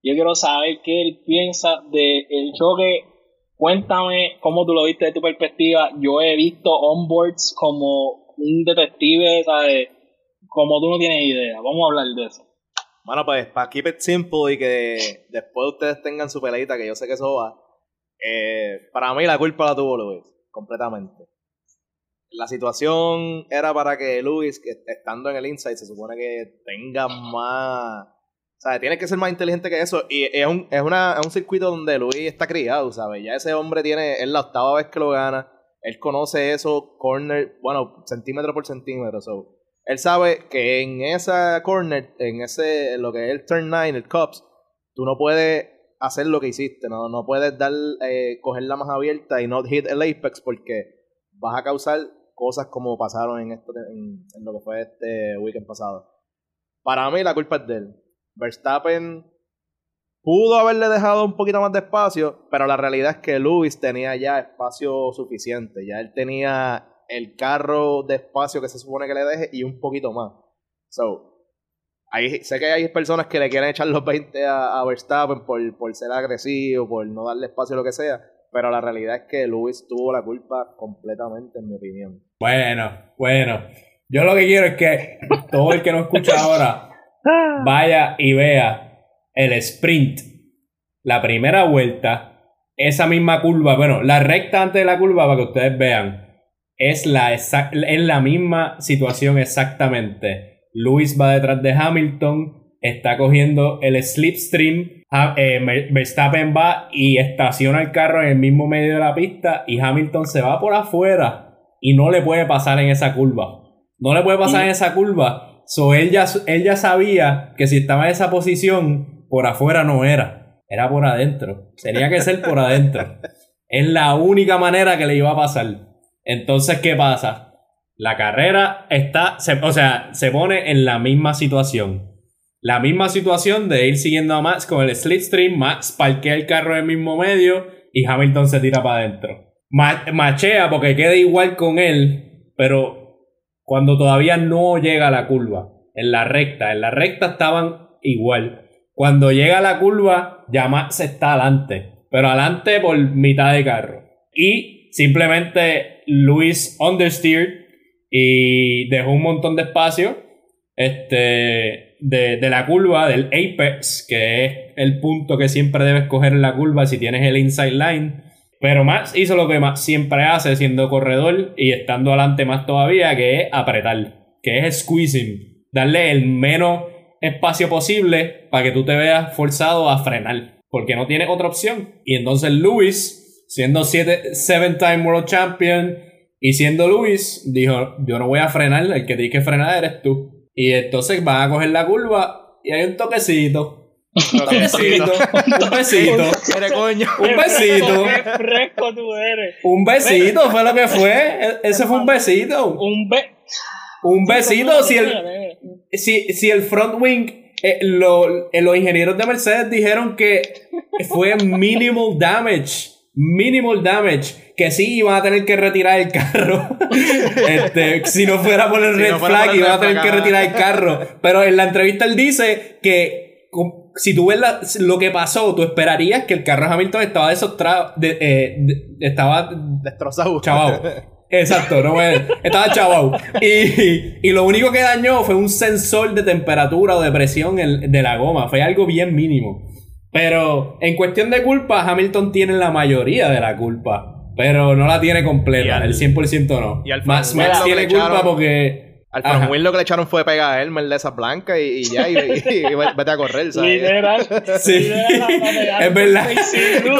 Yo quiero saber qué él piensa del choque. Cuéntame cómo tú lo viste de tu perspectiva. Yo he visto onboards como un detective, ¿sabes? como tú no tienes idea. Vamos a hablar de eso. Bueno, pues para keep it simple y que después ustedes tengan su peleita, que yo sé que eso va. Eh, para mí la culpa la tuvo Luis, completamente. La situación era para que Luis, estando en el Insight, se supone que tenga más. Sea, tiene que ser más inteligente que eso. Y es un, es una, es un circuito donde Luis está criado, ¿sabes? Ya ese hombre tiene. Es la octava vez que lo gana. Él conoce eso, corner, bueno, centímetro por centímetro. So él sabe que en esa corner, en ese, lo que es el turn 9, el cups, tú no puedes hacer lo que hiciste, no, no puedes dar, eh, cogerla más abierta y no hit el apex porque vas a causar cosas como pasaron en, esto, en, lo que fue este weekend pasado. Para mí la culpa es de él. Verstappen pudo haberle dejado un poquito más de espacio, pero la realidad es que Lewis tenía ya espacio suficiente, ya él tenía el carro de espacio que se supone que le deje y un poquito más. So, ahí, sé que hay personas que le quieren echar los 20 a, Verstappen por, por ser agresivo, por no darle espacio o lo que sea, pero la realidad es que Lewis tuvo la culpa completamente, en mi opinión. Bueno, bueno. Yo lo que quiero es que todo el que no escucha ahora vaya y vea el sprint, la primera vuelta, esa misma curva, bueno, la recta antes de la curva para que ustedes vean, es la, es la misma situación exactamente. Luis va detrás de Hamilton, está cogiendo el slipstream, eh, Verstappen va y estaciona el carro en el mismo medio de la pista y Hamilton se va por afuera y no le puede pasar en esa curva. No le puede pasar en esa curva. So él ya, él ya sabía que si estaba en esa posición, por afuera no era. Era por adentro. Tenía que ser por adentro. Es la única manera que le iba a pasar. Entonces, ¿qué pasa? La carrera está, o sea, se pone en la misma situación. La misma situación de ir siguiendo a Max con el slipstream, Max parquea el carro en el mismo medio y Hamilton se tira para adentro. machea porque queda igual con él, pero cuando todavía no llega a la curva, en la recta, en la recta estaban igual. Cuando llega a la curva, ya Max está adelante, pero adelante por mitad de carro. Y simplemente Luis understeered y dejó un montón de espacio este, de, de, la curva, del apex, que es el punto que siempre debes coger en la curva si tienes el inside line. Pero Max hizo lo que Max siempre hace siendo corredor y estando adelante más todavía, que es apretar, que es squeezing, darle el menos espacio posible para que tú te veas forzado a frenar, porque no tienes otra opción. Y entonces Luis, siendo siete, seven time world champion y siendo Luis, dijo, yo no voy a frenar, el que tiene que frenar eres tú. Y entonces van a coger la curva y hay un toquecito un besito. Un besito. Un besito. fresco tú eres. Un besito fue lo que fue. E-, ese fue un besito. Un be Un besito. Si el, si, si el front wing, eh, lo, eh, los ingenieros de Mercedes dijeron que fue minimal damage. Minimal damage. Que sí iban a tener que retirar el carro. este, si no fuera por el red flag, iban a tener que retirar el carro. Pero en la entrevista él dice que si tú ves lo que pasó, tú esperarías que el carro de Hamilton estaba desostrado, eh, estaba destrozado. Chavao. Exacto, no estaba chavao. Y, y, lo único que dañó fue un sensor de temperatura o de presión de la goma. Fue algo bien mínimo. Pero en cuestión de culpa, Hamilton tiene la mayoría de la culpa. Pero no la tiene completa, el 100% no. Y al Max, tiene culpa porque al front lo que le echaron fue pegar a Elmer de esa blanca y, ya, y, vete a correr, ¿sabes? Literal. Sí. es verdad.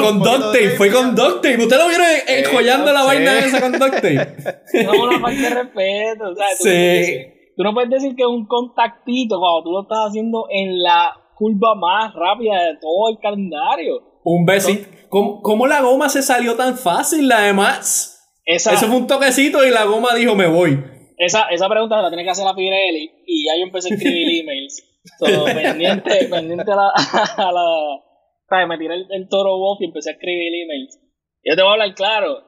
con Duct fue con Duct ¿Usted lo vieron enjollando la vaina esa con Duct No, una falta de respeto, ¿sabes? Sí. Tú no puedes decir que es un contactito cuando tú lo estás haciendo en la curva más rápida de todo el calendario. Un besito. ¿Cómo, ¿Cómo, la goma se salió tan fácil, además? Esa... Eso fue un toquecito y la goma dijo, me voy esa, esa pregunta la tiene que hacer a Pirelli y ya yo empecé a escribir emails. So, pendiente, pendiente a la, a la me tiré el, toro Wolf y empecé a escribir emails. Yo te voy a hablar claro.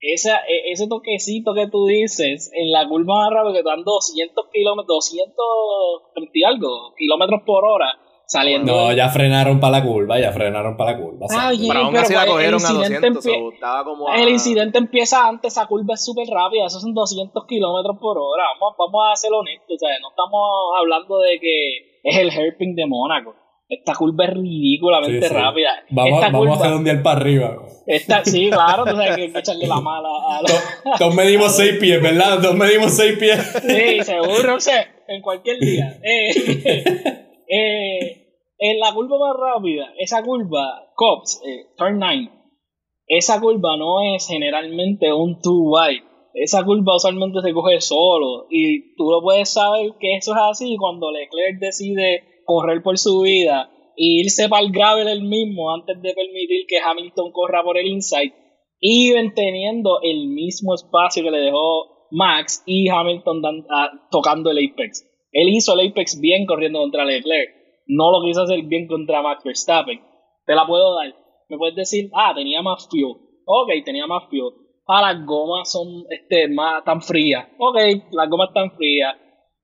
Ese, e, ese toquecito que tú dices en la curva más rápida que te dan 200 kilómetros, 230 y algo kilómetros por hora saliendo. No, ya frenaron para la curva, ya frenaron para la curva. Ah, pero aún así la cogieron a 200, estaba como El incidente empieza antes, esa curva es súper rápida, esos son 200 kilómetros por hora. Vamos, vamos a ser honestos, o no estamos hablando de que es el herping de Mónaco. Esta curva es ridículamente rápida. Vamos, vamos a hacer un día para arriba. Esta, sí, claro, tú sabes que hay que echarle la mala a la... Todos medimos 6 pies, ¿verdad? Todos medimos 6 pies. Sí, seguro, o sea, en cualquier día. Eh, eh, en la curva más rápida, esa curva, Cops, eh, turn 9, esa curva no es generalmente un two wide. Esa curva usualmente se coge solo. Y tú lo puedes saber que eso es así cuando Leclerc decide correr por su vida e irse para el gravel el mismo antes de permitir que Hamilton corra por el inside. Y teniendo el mismo espacio que le dejó Max y Hamilton ah, tocando el apex. Él hizo el apex bien corriendo contra Leclerc. No lo quiso hacer bien contra Max Verstappen. Te la puedo dar. Me puedes decir, ah, tenía más fuel. Ok, tenía más fuel. Ah, las gomas son este, más, tan frías. Ok, las gomas están frías.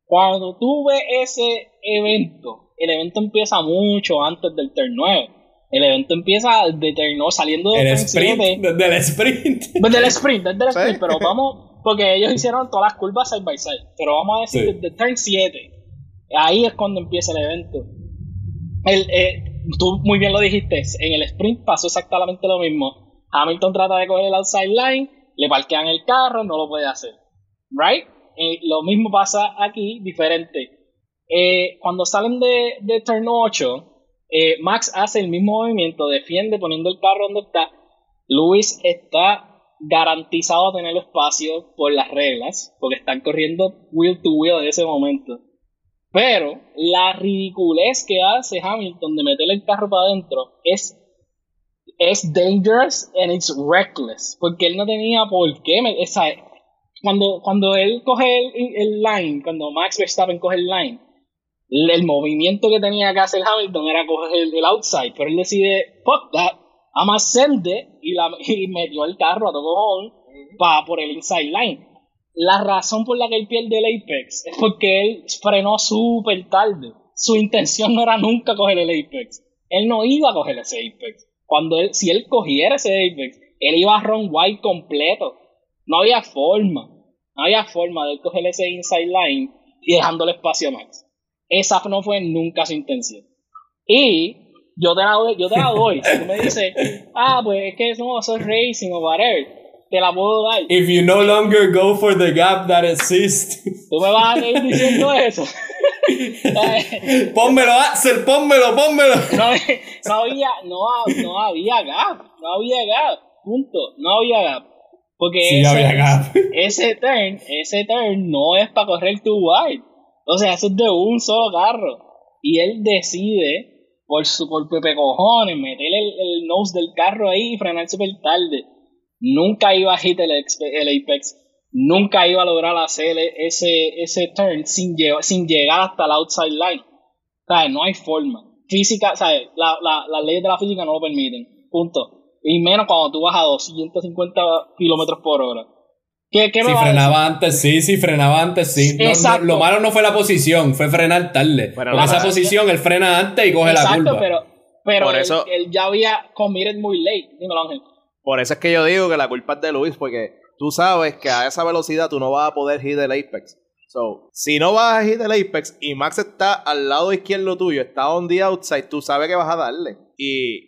Cuando tú ves ese evento, el evento empieza mucho antes del turn 9. El evento empieza de turn 9 saliendo del sprint, Desde el sprint. Desde el sprint, desde el sprint, pero vamos porque ellos hicieron todas las curvas side by side. Pero vamos a decir, desde turn 7, ahí es cuando empieza el evento. El, eh, tú muy bien lo dijiste, en el sprint pasó exactamente lo mismo. Hamilton trata de coger el outside line, le parquean el carro, no lo puede hacer. ¿Right? Eh, lo mismo pasa aquí, diferente. Eh, cuando salen de, de turn 8, eh, Max hace el mismo movimiento, defiende poniendo el carro donde está. Luis está garantizado tener espacio por las reglas, porque están corriendo wheel to wheel en ese momento. Pero la ridiculez que hace Hamilton de meterle el carro para adentro es, es dangerous and it's reckless, porque él no tenía por qué. Esa, cuando, cuando él coge el, el line, cuando Max Verstappen coge el line, el movimiento que tenía que hacer Hamilton era coger el, outside, pero él decide, fuck that, a y, la, y metió el carro a todo para por el inside line. La razón por la que él pierde el apex es porque él frenó súper tarde. Su intención no era nunca coger el apex. Él no iba a coger ese apex. Cuando él, si él cogiera ese apex, él iba a wide completo. No había forma. No había forma de él coger ese inside line y dejándole espacio a Max. Esa no fue nunca su intención. Y yo te la doy, yo te la doy. si tú me dices, ah, pues es que no, eso es racing o whatever, te la puedo dar. If you no longer go for the gap that exists. Tú me vas a ir diciendo eso. pónmelo, Axel, pónmelo, pónmelo. No, no, había, no, no había gap, no había gap, punto, no había gap. Porque sí, ese, había gap. ese turn, ese turn no es para correr too wide. O sea, eso es de un solo carro. Y él decide, por su por pepe cojones, meter el, nose del carro ahí y frenar súper tarde. Nunca iba a hit el, el, apex. Nunca iba a lograr hacer ese, ese turn sin, sin llegar hasta el outside line. Sea, no hay forma. Física, ¿sabes? La, la, las leyes de la física no lo permiten. Punto. Y menos cuando tú vas a 250 kilómetros por hora. ¿Qué, qué si frenaba antes, sí, sí, frenaba antes, sí. lo malo no fue la posición, fue frenar tarde. Pero en esa posición él frena antes y coge la curva. pero, pero Por él, eso, él, ya había committed muy late. Dímelo, Ángel. Por eso es que yo digo que la culpa es de Luis, porque tú sabes que a esa velocidad tú no vas a poder hit el apex. So, si no vas a hit el apex y Max está al lado izquierdo tuyo, está on the outside, tú sabes que vas a darle. Y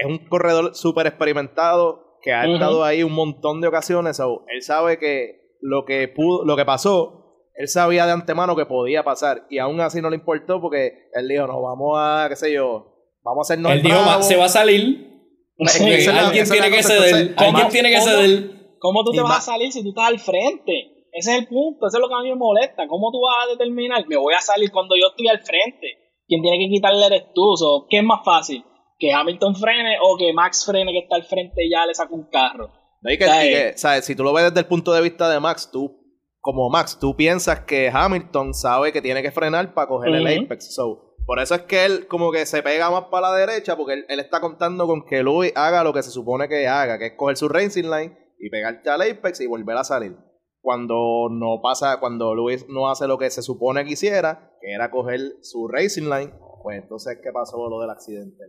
es un corredor súper experimentado que ha estado ahí un montón de ocasiones. él sabe que lo que pudo, lo que pasó, él sabía de antemano que podía pasar. Y aún así no le importó porque él dijo, no, vamos a, qué sé yo, vamos a hacernos Él dijo, se va a salir. alguien tiene que ceder. Alguien tiene que ceder. ¿Cómo tú te vas a salir si tú estás al frente? Ese es el punto, eso es lo que a mí me molesta. ¿Cómo tú vas a determinar? Me voy a salir cuando yo estoy al frente. Quien tiene que quitarle eres tú. ¿Qué es más fácil? Que Hamilton frene o que Max frene que está al frente y ya le saca un carro. Si tú lo ves desde el punto de vista de Max, tú, como Max, tú piensas que Hamilton sabe que tiene que frenar para coger el apex. So, por eso es que él como que se pega más para la derecha, porque él, está contando con que Louis haga lo que se supone que haga, que es coger su racing line y pegarte al apex y volver a salir. Cuando no pasa, cuando Luis no hace lo que se supone que hiciera, que era coger su racing line pues entonces, ¿qué pasó lo del accidente?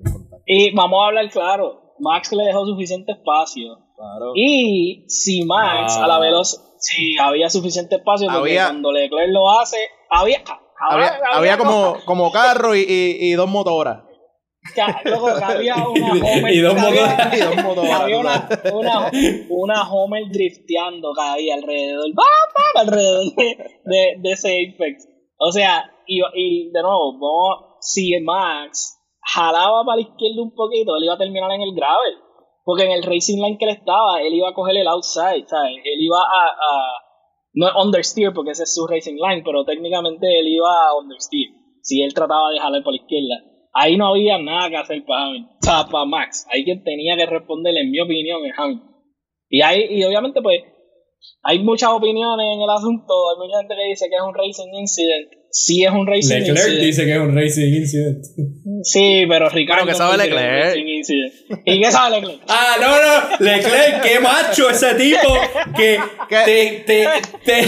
Y vamos a hablar claro. Max le dejó suficiente espacio. Claro. Y si Max a la velocidad, si había suficiente espacio, porque cuando Leclerc lo hace, había, había, como, como carro y, y, dos motoras. luego había una Homer, y dos motoras. y dos motoras había una, una, una Homer drifteando ahí alrededor, alrededor de, de, de ese Apex. O sea, y, y de nuevo, vamos si Max jalaba para la izquierda un poquito, él iba a terminar en el gravel. Porque en el racing line que él estaba, él iba a coger el outside, ¿sabes? Él iba a, no understeer porque ese es su racing line, pero técnicamente él iba a understeer. Si él trataba de jalar por la izquierda. Ahí no había nada que hacer para Hamilton. Max. Hay quien tenía que responderle, en mi opinión, es Hamilton. Y, hay, y obviamente, pues, hay muchas opiniones en el asunto. Hay mucha gente que dice que es un racing incident es un racing Leclerc dice que es un racing incident. Sí, pero Ricardo. que sabe Leclerc. ¿Y qué sabe Leclerc? Ah, no, no, Leclerc, qué macho ese tipo que te, te, te,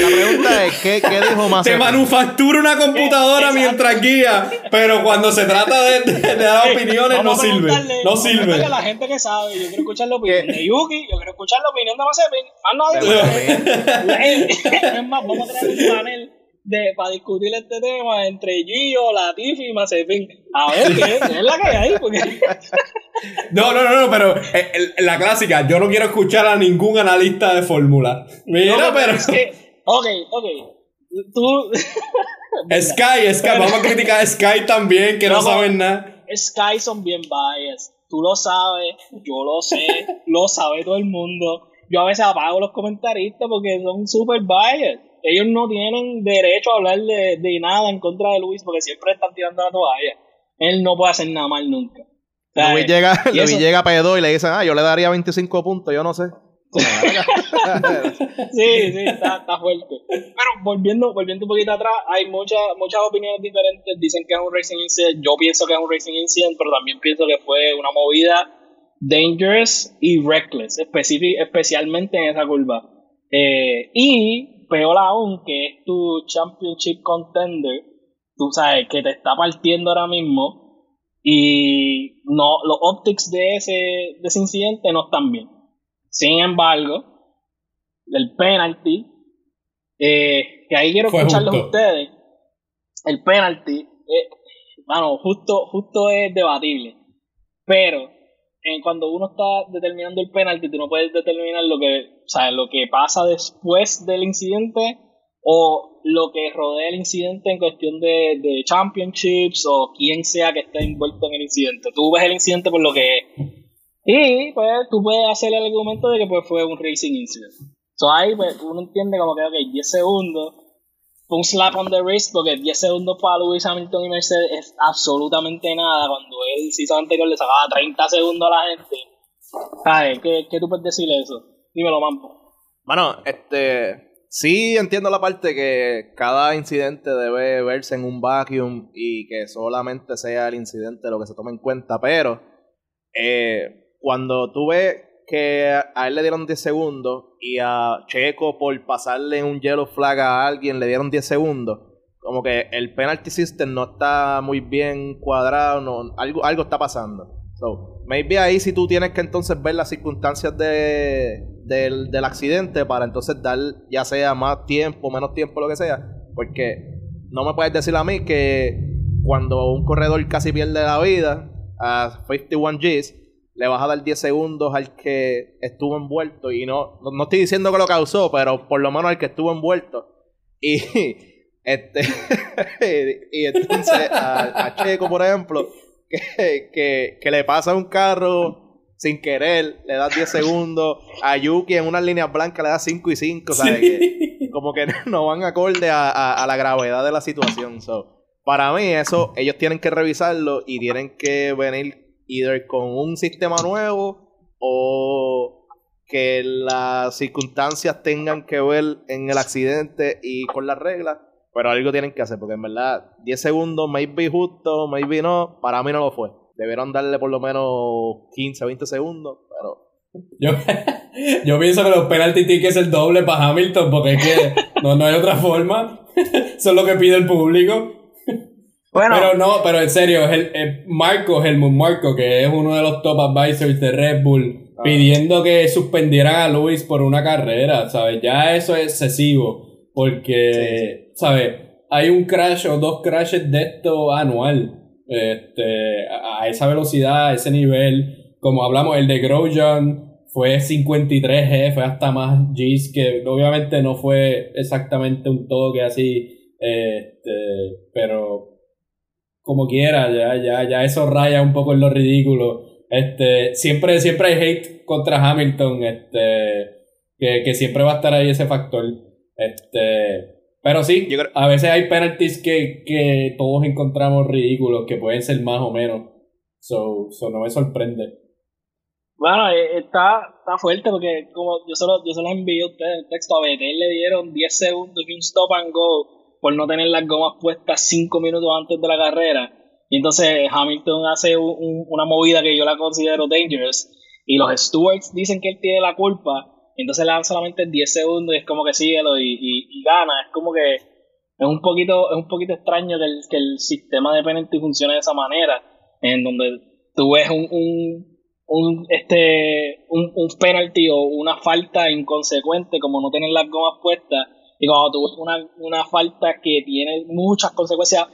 La pregunta es, ¿qué, qué dijo más? te manufactura una computadora mientras guía, pero cuando se trata de, de- de dar opiniones no Vamos a sirve, no a sirve. a la gente que sabe, yo quiero escuchar la opinión de Yuki, yo quiero escuchar la opinión de Mazepin. Más nadie. es más, vamos a crear un panel de, para discutir este tema entre Gio, Latifi y Mazepin. A ver qué es, es la que hay. Porque... No, no, no, no, pero eh, el- la clásica, yo no quiero escuchar a ningún analista de fórmula. Mira, No, pero es que, ok, ok. Tú, Sky, Sky, vamos a criticar a Sky también, que no, No, no. saben nada. Sky son bien biased. Tú lo sabes, yo lo sé, lo sabe todo el mundo. Yo a veces apago los comentaristas porque son super biased. Ellos no tienen derecho a hablar de, de nada en contra de Luis porque siempre están tirando la toalla. Él no puede hacer nada mal nunca. Luis llega, Luis eso- llega a P2 y le dicen, ah, yo le daría 25 puntos, yo no sé. Sí, sí, está, está fuerte. Pero volviendo, volviendo un poquito atrás, hay muchas muchas opiniones diferentes. Dicen que es un racing incident. Yo pienso que es un racing incident, pero también pienso que fue una movida dangerous y reckless, especialmente en esa curva. Eh, y peor aún, que es tu championship contender, tú sabes que te está partiendo ahora mismo y no los optics de ese, de ese incidente no están bien. Sin embargo, el penalty, eh, que ahí quiero escucharlos a justo. ustedes, el penalty, eh, mano, justo, justo es debatible, pero eh, cuando uno está determinando el penalty, tú no puedes determinar lo que, o sea, lo que pasa después del incidente o lo que rodea el incidente en cuestión de, de championships o quien sea que esté envuelto en el incidente. Tú ves el incidente por lo que es. Y pues tú puedes hacer el argumento de que pues fue un racing incident. So ahí pues uno entiende como que, ok, 10 segundos, fue un slap on the wrist porque 10 segundos para Lewis Hamilton y Mercedes es absolutamente nada cuando el season anterior le sacaba 30 segundos a la gente. ¿Sabes? ¿Qué, qué tú puedes decirle de eso? Dímelo, Mampo. Bueno, este. Sí, entiendo la parte que cada incidente debe verse en un vacuum y que solamente sea el incidente lo que se tome en cuenta, pero eh, cuando tú ves que a él le dieron 10 segundos y a Checo por pasarle un yellow flag a alguien le dieron 10 segundos, como que el penalty system no está muy bien cuadrado, no, algo, algo está pasando. So, maybe ahí si tú tienes que entonces ver las circunstancias de, del, del accidente para entonces dar ya sea más tiempo, menos tiempo, lo que sea, porque no me puedes decir a mí que cuando un corredor casi pierde la vida a 51 Gs, le vas a dar 10 segundos al que estuvo envuelto y no, no, no estoy diciendo que lo causó, pero por lo menos al que estuvo envuelto. Y este y entonces a, a Checo, por ejemplo, que, que, que le pasa un carro sin querer, le da 10 segundos, a Yuki en unas líneas blancas le da 5 y 5, ¿sabes? Que como que no van acorde a, a- a la gravedad de la situación. So, para mí, eso ellos tienen que revisarlo y tienen que venir either con un sistema nuevo o que las circunstancias tengan que ver en el accidente y con las reglas. Pero algo tienen que hacer, porque en verdad, 10 segundos, maybe justo, maybe no, para mí no lo fue. Debieron darle por lo menos 15, 20 segundos, pero Yo, yo pienso que los penalty tienen que ser doble para Hamilton porque es que no, no hay otra forma. Eso es lo que pide el público. Bueno, Pero no, pero en serio, es el, el Marco, Helmut Marco, que es uno de los top advisors de Red Bull, Ah. pidiendo que suspendieran a Luis por una carrera, ¿sabes? Ya eso es excesivo, porque, ¿sabes? Hay un crash o dos crashes de esto anual, este, a, a esa velocidad, a ese nivel, como hablamos, el de Grosjean fue 53G, fue hasta más Gs, que obviamente no fue exactamente un toque así, este, pero como quiera, ya, ya, ya eso raya un poco en lo ridículo. Este, siempre, siempre hay hate contra Hamilton, este, que, que siempre va a estar ahí ese factor. Este, pero sí, Yo creo- a veces hay penalties que, que todos encontramos ridículos, que pueden ser más o menos. So, so no me sorprende. Bueno, eh, está, está fuerte porque como yo solo, yo solo envié a ustedes el texto, a Betel le dieron 10 segundos y un stop and go por no tener las gomas puestas 5 minutos antes de la carrera. Y entonces Hamilton hace una movida que yo la considero dangerous. Y los stewards dicen que él tiene la culpa. Entonces le dan solamente 10 segundos y es como que síguelo y, y, gana. Es como que es un poquito, es un poquito extraño que el, que el sistema de penalty funcione de esa manera. En donde tú ves un, un, un este, un, un penalty o una falta inconsecuente como no tener las gomas puestas. Y cuando tú una, una falta que tiene muchas consecuencias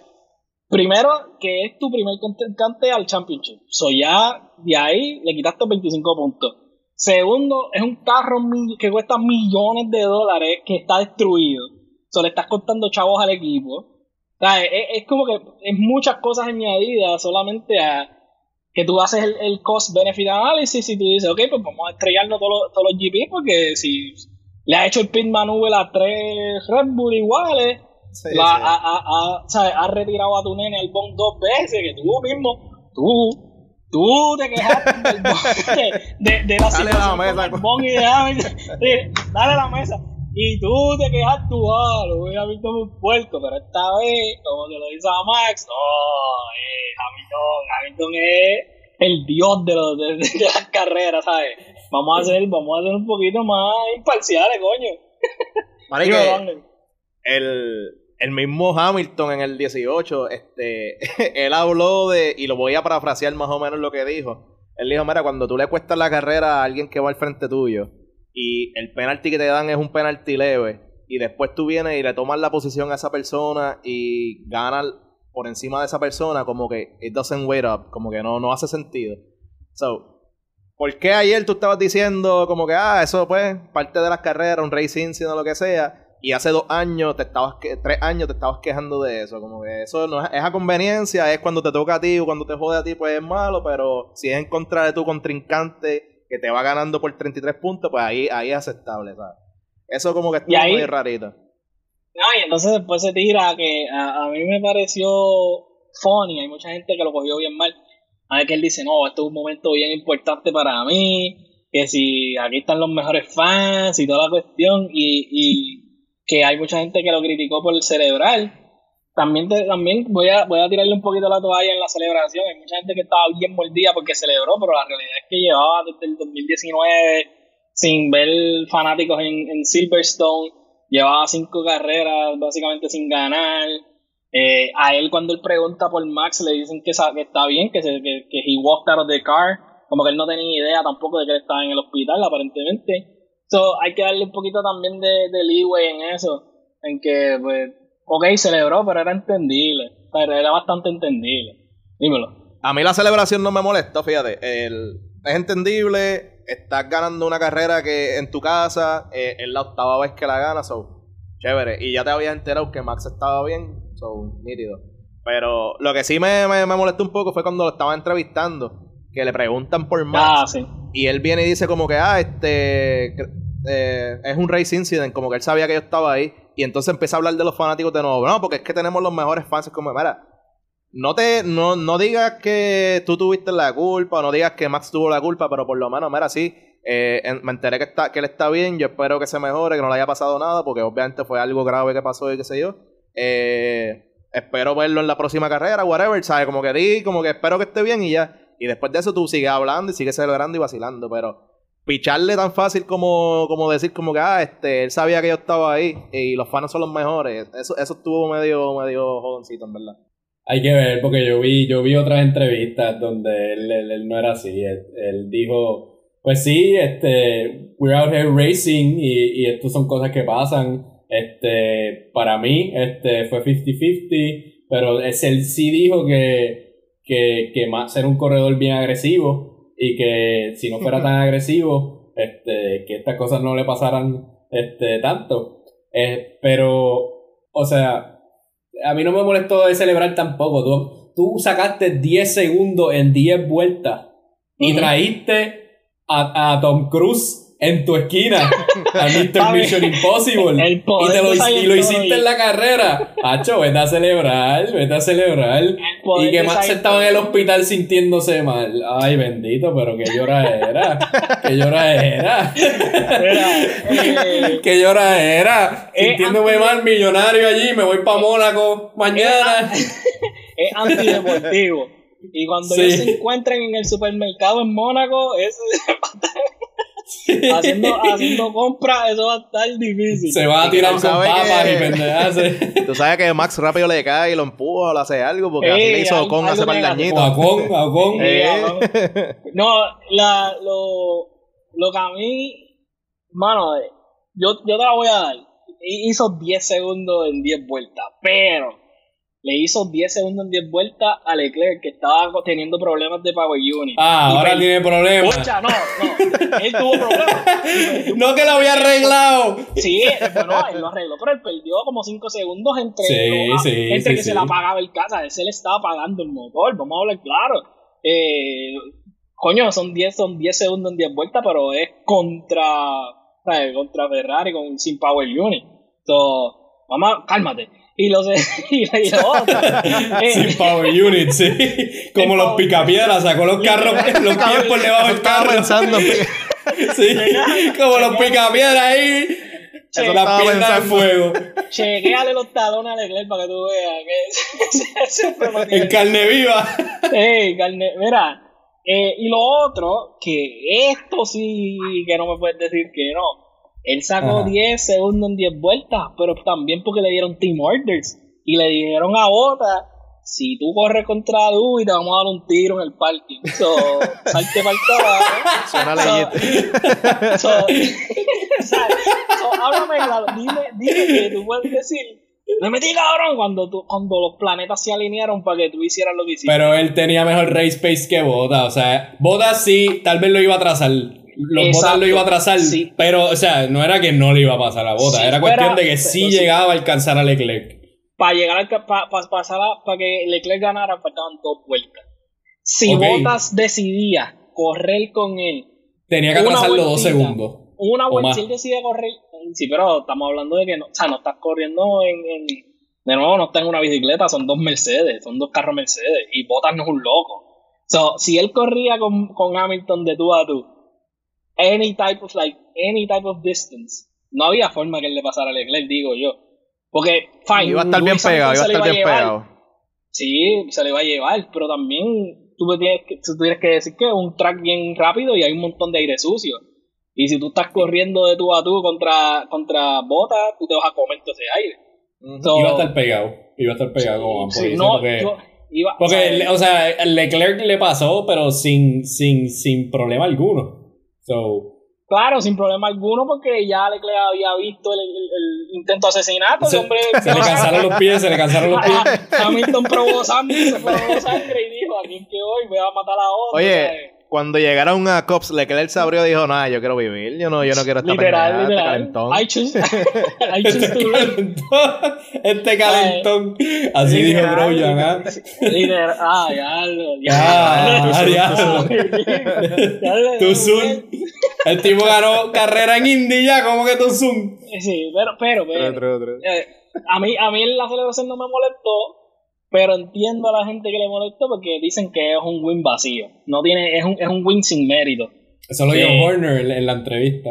Primero, que es tu primer contrincante al championship. So ya de ahí le quitaste 25 puntos. Segundo, es un carro que cuesta millones de dólares que está destruido. So le estás cortando chavos al equipo. es, como que es muchas cosas añadidas solamente a que tú haces el, cost-benefit analysis y tú dices, ok, pues vamos a estrellarnos todos los GP porque si le ha hecho el pin maneuver a tres Red Bull iguales la, Ha, retirado a tu nene al bong dos veces, que tú mismo, tú, tú te quejaste de, de, la dale la mesa, y de dale la mesa. Y tú te quejaste, tú, ah, lo hubiera visto muy puerco, pero esta vez, como te lo dice a Max, no, eh, Hamilton, Hamilton es el dios de, los, de, de, las carreras, ¿sabes? Vamos a hacer, vamos a hacer un poquito más imparciales, coño. Marico, el, el mismo Hamilton en el 18, este, él habló de, y lo voy a parafrasear más o menos lo que dijo. Él dijo, mira, cuando tú le cuestas la carrera a alguien que va al frente tuyo y el penalti que te dan es un penalti leve y después tú vienes y le tomas la posición a esa persona y ganas por encima de esa persona, como que it doesn't wait up, como que no, no hace sentido. So, ¿por qué ayer tú estabas diciendo como que, ah, eso pues, parte de las carreras, un racing, sino lo que sea? y hace dos años te estabas que, tres años te estabas quejando de eso como que eso no es, es, a conveniencia es cuando te toca a ti o cuando te jode a ti pues es malo pero si es en contra de tu contrincante que te va ganando por 33 puntos pues ahí ahí es aceptable ¿sabes? eso como que está muy rarito no y entonces después se tira que a, mí me pareció funny hay mucha gente que lo cogió bien mal ver que él dice no esto es un momento bien importante para mí que si aquí están los mejores fans y toda la cuestión y, y que hay mucha gente que lo criticó por el cerebral. También, también voy, a, voy a tirarle un poquito la toalla en la celebración. Hay mucha gente que estaba bien mordida porque celebró, pero la realidad es que llevaba desde el 2019 sin ver fanáticos en, Silverstone. Llevaba cinco carreras básicamente sin ganar. Eh, a él cuando él pregunta por Max le dicen que, que está bien, que, se, que, que he walked out of the car. Como que él no tenía idea tampoco de que él estaba en el hospital aparentemente hay que darle un poquito también de, de leeway en eso. En que, pues, ok, celebró, pero era entendible. Pero era bastante entendible. Dímelo. A mí la celebración no me molesta, fíjate. El, es entendible, estás ganando una carrera que en tu casa, eh, es la octava vez que la ganas, so, chévere. Y ya te habías enterado que Max estaba bien, so, nítido. Pero lo que sí me, me, molestó un poco fue cuando lo estaba entrevistando, que le preguntan por Max. Ah, y él viene y dice como que, ah, este, eh, es un race incident, como que él sabía que yo estaba ahí. Y entonces empieza a hablar de los fanáticos de nuevo. No, porque es que tenemos los mejores fans. Como, mira, no te no, no digas que tú tuviste la culpa, o no digas que Max tuvo la culpa, pero por lo menos, mira, sí, eh, me enteré que, está, que él está bien, yo espero que se mejore, que no le haya pasado nada, porque obviamente fue algo grave que pasó y qué sé yo. Eh, espero verlo en la próxima carrera, whatever, ¿sabes? Como que di, como que espero que esté bien y ya. Y después de eso tú sigues hablando y sigues celebrando y vacilando, pero picharle tan fácil como, como decir como que, ah, este, él sabía que yo estaba ahí y los fans son los mejores. Eso, eso estuvo medio, medio jodoncito, en verdad. Hay que ver, porque yo vi, yo vi otras entrevistas donde él, él, no era así. Él, dijo, pues sí, este, we're out here racing y, y esto son cosas que pasan. Este, para mí, este, fue 50-50, pero es, él sí dijo que, que, que más era un corredor bien agresivo y que si no fuera tan agresivo, este, que estas cosas no le pasaran este, tanto. Eh, pero, o sea, a mí no me molestó de celebrar tampoco. Tú, tú sacaste 10 segundos en 10 vueltas y traíste a, a Tom Cruise en tu esquina a Mr. Mission Impossible y, te lo, y lo hiciste en la carrera. Hacho, vete a celebrar, vete a celebrar. Y que Max estaba en el hospital sintiéndose mal. Ay, bendito, pero que llora era. Que llora era. Eh, que llora era. Eh, Sintiéndome mal, millonario allí, me voy para Mónaco mañana. es antideportivo. Y cuando Sí. ellos se encuentran en el supermercado en Mónaco, es, haciendo, haciendo compras, eso va a estar difícil. Se va a tirar no con papas que- y pendejadas. Tú sabes que Max rápido le cae y lo empuja o le hace algo porque así le hizo algo- con hace par de añitos. a con, a Eh. No, la, lo, lo que a mí, mano, eh, yo, yo te la voy a dar. Hi- Hizo 10 segundos en 10 vueltas, pero le hizo 10 segundos en 10 vueltas a Leclerc, que estaba teniendo problemas de Power Unit. Ah, Y ahora per- tiene problemas. No, no, él tuvo problemas. No que lo había arreglado. Sí, eh, bueno, él lo arregló, pero él perdió como 5 segundos entre, Sí, lo- sí, entre sí, que se le apagaba el casa, él se le estaba apagando el motor, vamos a hablar claro. Eh, coño, son 10, son 10 segundos en 10 vueltas, pero es contra, ¿sabes? contra Ferrari con, sin Power Unit. So, vamos a, cálmate. Y los y, y lo otro, eh, Sin power unit, sí. Como los picapiedras, sacó los carros, los pies por debajo del carro. pensando en Sí, como los picapiedras ahí. Che, las piernas pensando. fuego. chequéale los talones a Leclerc para que tú veas que. En carne viva. Ey, carne, mira, eh, y lo otro, que esto sí que no me puedes decir que no. Él sacó Ajá. 10 segundos en 10 vueltas, pero también porque le dieron team orders y le dijeron a Bota, si tú corres contra Dewey te vamos a dar un tiro en el parking. So, salte para el carajo. Suena So- leyete. So. So, háblame claro, dime, dime que tú puedes decir, me metí cabrón cuando, tú, cuando los planetas se alinearon para que tú hicieras lo que hiciste. Pero él tenía mejor race pace que Bota. O sea, Bota sí, tal vez lo iba a trazar. Los Botas Exacto, lo iba a trazar. sí. Pero, o sea, no era que no le iba a pasar a Bota. Sí, era cuestión de que sí pero sí. llegaba a alcanzar a Leclerc. para llegar al para pasar para que Leclerc ganara faltaban dos vueltas. Si Ok. Bottas decidía correr con él Tenía que atrasarlo dos segundos. una vuelta, si él decide correr, sí, pero estamos hablando de que no, o sea, no estás corriendo en, en- de nuevo no está en una bicicleta, son dos Mercedes, son dos carros Mercedes y Bottas no es un loco. So, si él corría con, con Hamilton de tú a tú, any type of like any type of distance, no había forma que él le pasara a Leclerc, digo yo. Porque fine, Iba a estar bien pegado, iba a Hamilton se le estar bien llevar, pegado. Sí, se le va a llevar, pero también tú, tienes que, tú tienes que decir que es un track bien rápido y hay un montón de aire sucio. Y si tú estás corriendo de tú a tú contra, contra botas, tú te vas a comer todo ese aire. So, Iba a estar pegado. Iba a estar pegado sí, no, porque, yo iba, porque, o sea, le- o sea, Leclerc le pasó, pero sin, sin, sin problema alguno. So, claro, sin problema alguno, porque ya Leclerc había visto el, el- el intento de asesinato. se, hombre se le cansaron los pies, se le cansaron los pies. Hamilton probó sangre, se probó sangre y dijo, aquí es que voy, voy a matar a otro. ¿sabes? Oye, cuando llegaron a Cops, Leclerc se abrió y dijo, nada, yo quiero vivir, yo no, yo no quiero estar literal, este literal. calentón. I choose, I choose Este calentón, este calentón. Así dijo Literal, Grosjean, ¿ah? literal. Ah, ya, lo- ya. Ah, ya, ya. ya lo- Tu Zoom. El tipo ganó carrera en Indy ya, ¿cómo que tu Zoom? Sí, pero, pero, pero. Otro, otro. eh, a mí, a mí la celebración no me molestó, pero entiendo a la gente que le molestó porque dicen que es un win vacío. No tiene, es un, es un win sin mérito. Eso lo dijo Sí. Horner en, en la entrevista.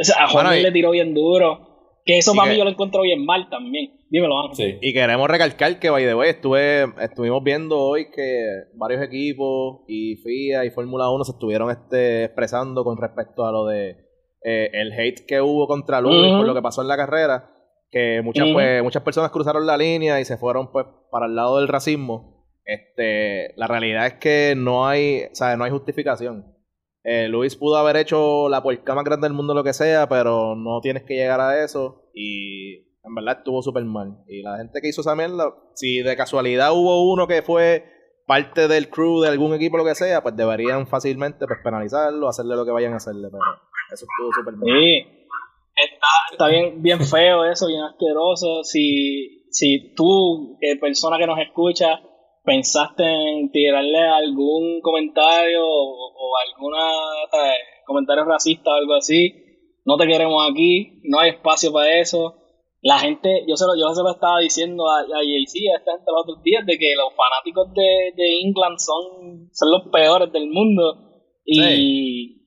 O sea, a Bueno, y- le tiró bien duro. Que eso para que- mí yo lo encuentro bien mal también. Dímelo, Ángel. Sí. Y queremos recalcar que, by the way, estuve, estuvimos viendo hoy que varios equipos y FIA y Fórmula 1 se estuvieron este, expresando con respecto a lo de eh, el hate que hubo contra Lewis Ujú. por lo que pasó en la carrera. Que muchas, pues, muchas personas cruzaron la línea y se fueron pues para el lado del racismo. Este, la realidad es que no hay, o sea, no hay justificación. Eh, Luis pudo haber hecho la puerca más grande del mundo, lo que sea, pero no tienes que llegar a eso. Y en verdad estuvo súper mal. Y la gente que hizo esa mierda, si de casualidad hubo uno que fue parte del crew de algún equipo, lo que sea, pues deberían fácilmente pues, penalizarlo, hacerle lo que vayan a hacerle. Pero eso estuvo súper mal. Sí. Está, está bien, bien feo eso, bien asqueroso. Si, si tú, eh, persona que nos escucha, pensaste en tirarle algún comentario o, o alguna comentario racista o algo así, no te queremos aquí, no hay espacio para eso. La gente, yo se lo, yo se lo estaba diciendo a, a Jay-Z, a esta gente los otros días, de que los fanáticos de, de England son, son los peores del mundo. Y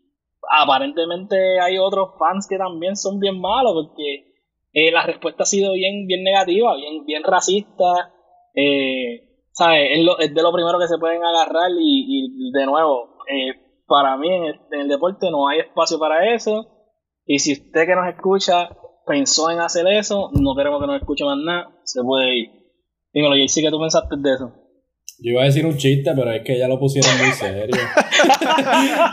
aparentemente hay otros fans que también son bien malos, porque eh, la respuesta ha sido bien, bien negativa, bien, bien racista. Eh, ¿sabes? Es, lo, es de lo primero que se pueden agarrar y, de nuevo, eh, para mí en el, deporte no hay espacio para eso. Y si usted que nos escucha pensó en hacer eso, no queremos que nos escuche más nada, se puede ir. Dímelo, sí que tú pensaste de eso. Yo iba a decir un chiste, pero es que ya lo pusieron muy serio.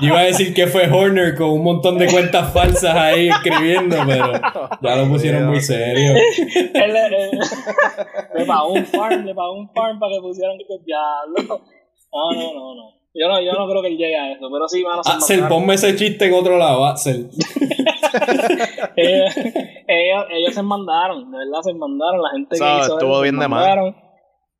Yo iba a decir que fue Horner con un montón de cuentas falsas ahí escribiendo, pero ya lo pusieron muy serio. le pagó un farm, le pagó un farm para que pusieran que diablo. No, no, no, no. Yo no, yo no creo que él llegue a eso, pero sí, mano. Axel, ponme ese chiste en otro lado, Axel. ellos, ellos, ellos, se mandaron, de verdad se mandaron. La gente que hizo estuvo bien se de mandaron.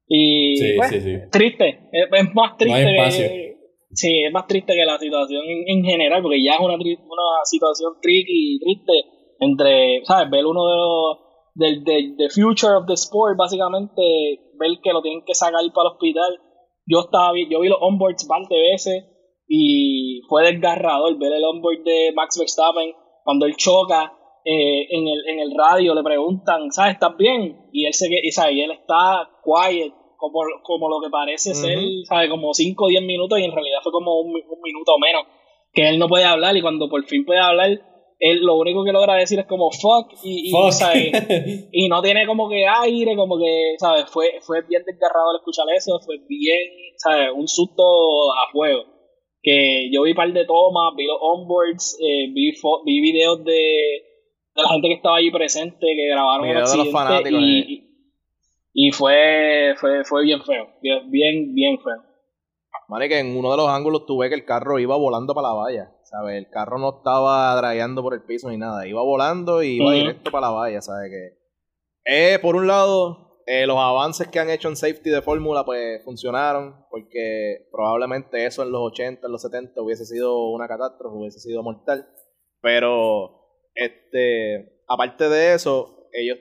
Y sí, pues, sí, sí. triste, es, es más triste no que sí, es más triste que la situación en, en general, porque ya es una, una situación tricky y triste entre, ¿sabes? Ver uno de los del, del, del future of the sport, básicamente, ver que lo tienen que sacar para el hospital. Yo estaba yo vi los onboards un par de veces y fue desgarrador ver el onboard de Max Verstappen cuando él choca eh, en, el, en el radio le preguntan, ¿sabes? ¿Estás bien? Y él, se, y, ¿sabes? y él está quiet, como, como lo que parece ser, ¿sabes? Como 5 o 10 minutos y en realidad fue como un, un, minuto o menos que él no puede hablar y cuando por fin puede hablar, él lo único que logra decir es como fuck y, y, Fuck. ¿sabes? y no tiene como que aire, como que, ¿sabes? Fue, fue bien desgarrador escuchar eso, fue bien, ¿sabes? Un susto a fuego. Que yo vi par de tomas, vi los onboards, eh, vi, vi videos de, de la gente que estaba allí presente, que grabaron el de los accidente fanáticos, y, eh. Y, fue, fue, fue bien feo, bien, bien, feo. Vale, que en uno de los ángulos tuve que el carro iba volando para la valla, ¿sabes? El carro no estaba dragueando por el piso ni nada, iba volando y iba directo para la valla, ¿sabes? Que, eh, por un lado, eh, los avances que han hecho en safety de fórmula, pues funcionaron, porque probablemente eso en los 80, en los 70 hubiese sido una catástrofe, hubiese sido mortal, pero, este, aparte de eso, ellos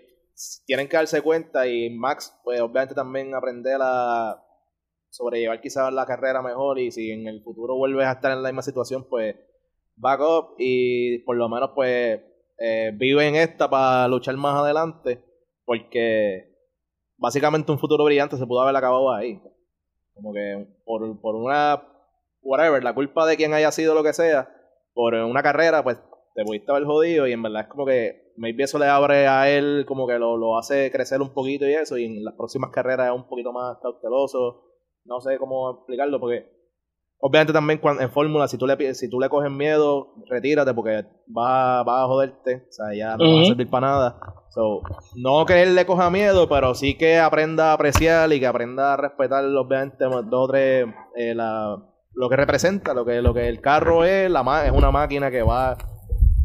tienen que darse cuenta y Max, pues obviamente también aprender a sobrellevar quizás la carrera mejor y si en el futuro vuelves a estar en la misma situación, pues back up y por lo menos pues eh, vive en esta para luchar más adelante porque básicamente un futuro brillante se pudo haber acabado ahí. Como que por, por una, whatever, la culpa de quien haya sido lo que sea, por una carrera, pues te pudiste haber jodido y en verdad es como que maybe eso le abre a él, como que lo, lo hace crecer un poquito y eso, y en las próximas carreras es un poquito más cauteloso. No sé cómo explicarlo, porque obviamente también cuando, en Fórmula, si tú le si tú le coges miedo, retírate porque vas va a joderte, o sea, ya no va a servir para nada. So, no que él le coja miedo, pero sí que aprenda a apreciar y que aprenda a respetar, obviamente, dos o tres, eh, la, lo que representa, lo que, lo que el carro es, la ma- es una máquina que va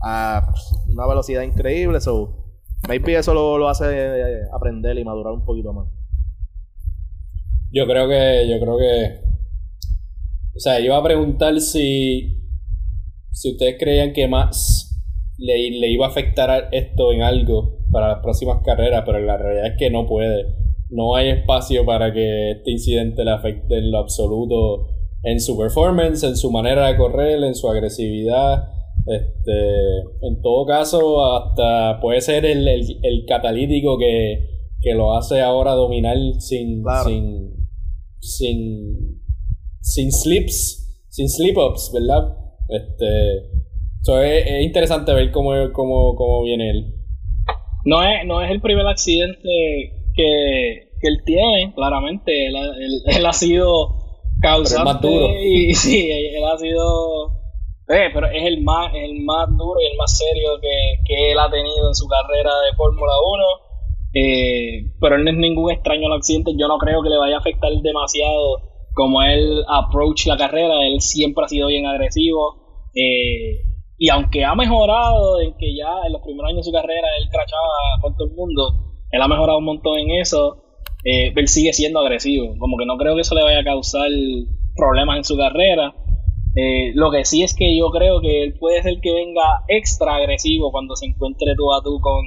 a una velocidad increíble, so, maybe eso lo, lo hace eh, aprender y madurar un poquito más. Yo creo que, yo creo que. O sea, iba a preguntar si. Si ustedes creían que más le, le iba a afectar esto en algo para las próximas carreras, pero la realidad es que no puede. No hay espacio para que este incidente le afecte en lo absoluto en su performance, en su manera de correr, en su agresividad. Este, en todo caso, hasta puede ser el, el, el catalítico que, que lo hace ahora dominar sin, Claro. sin, sin, sin slips, sin slip ups, ¿verdad? Este, so es, es interesante ver cómo, cómo, cómo viene él. No es, no es el primer accidente que, que él tiene, claramente. Él, ha- él- él ha sido causante. más duro. Y sí, él ha sido. Eh, pero es el más, el más duro y el más serio que, él ha tenido en su carrera de Fórmula 1. Eh, pero él no es ningún extraño al accidente. Yo no creo que le vaya a afectar demasiado como él approach la carrera. Él siempre ha sido bien agresivo. Eh, y aunque ha mejorado en que ya en los primeros años de su carrera él crachaba con todo el mundo, él ha mejorado un montón en eso, eh, él sigue siendo agresivo. Como que no creo que eso le vaya a causar problemas en su carrera. Eh, lo que sí es que yo creo que él puede ser que venga extra agresivo cuando se encuentre tú a tú con,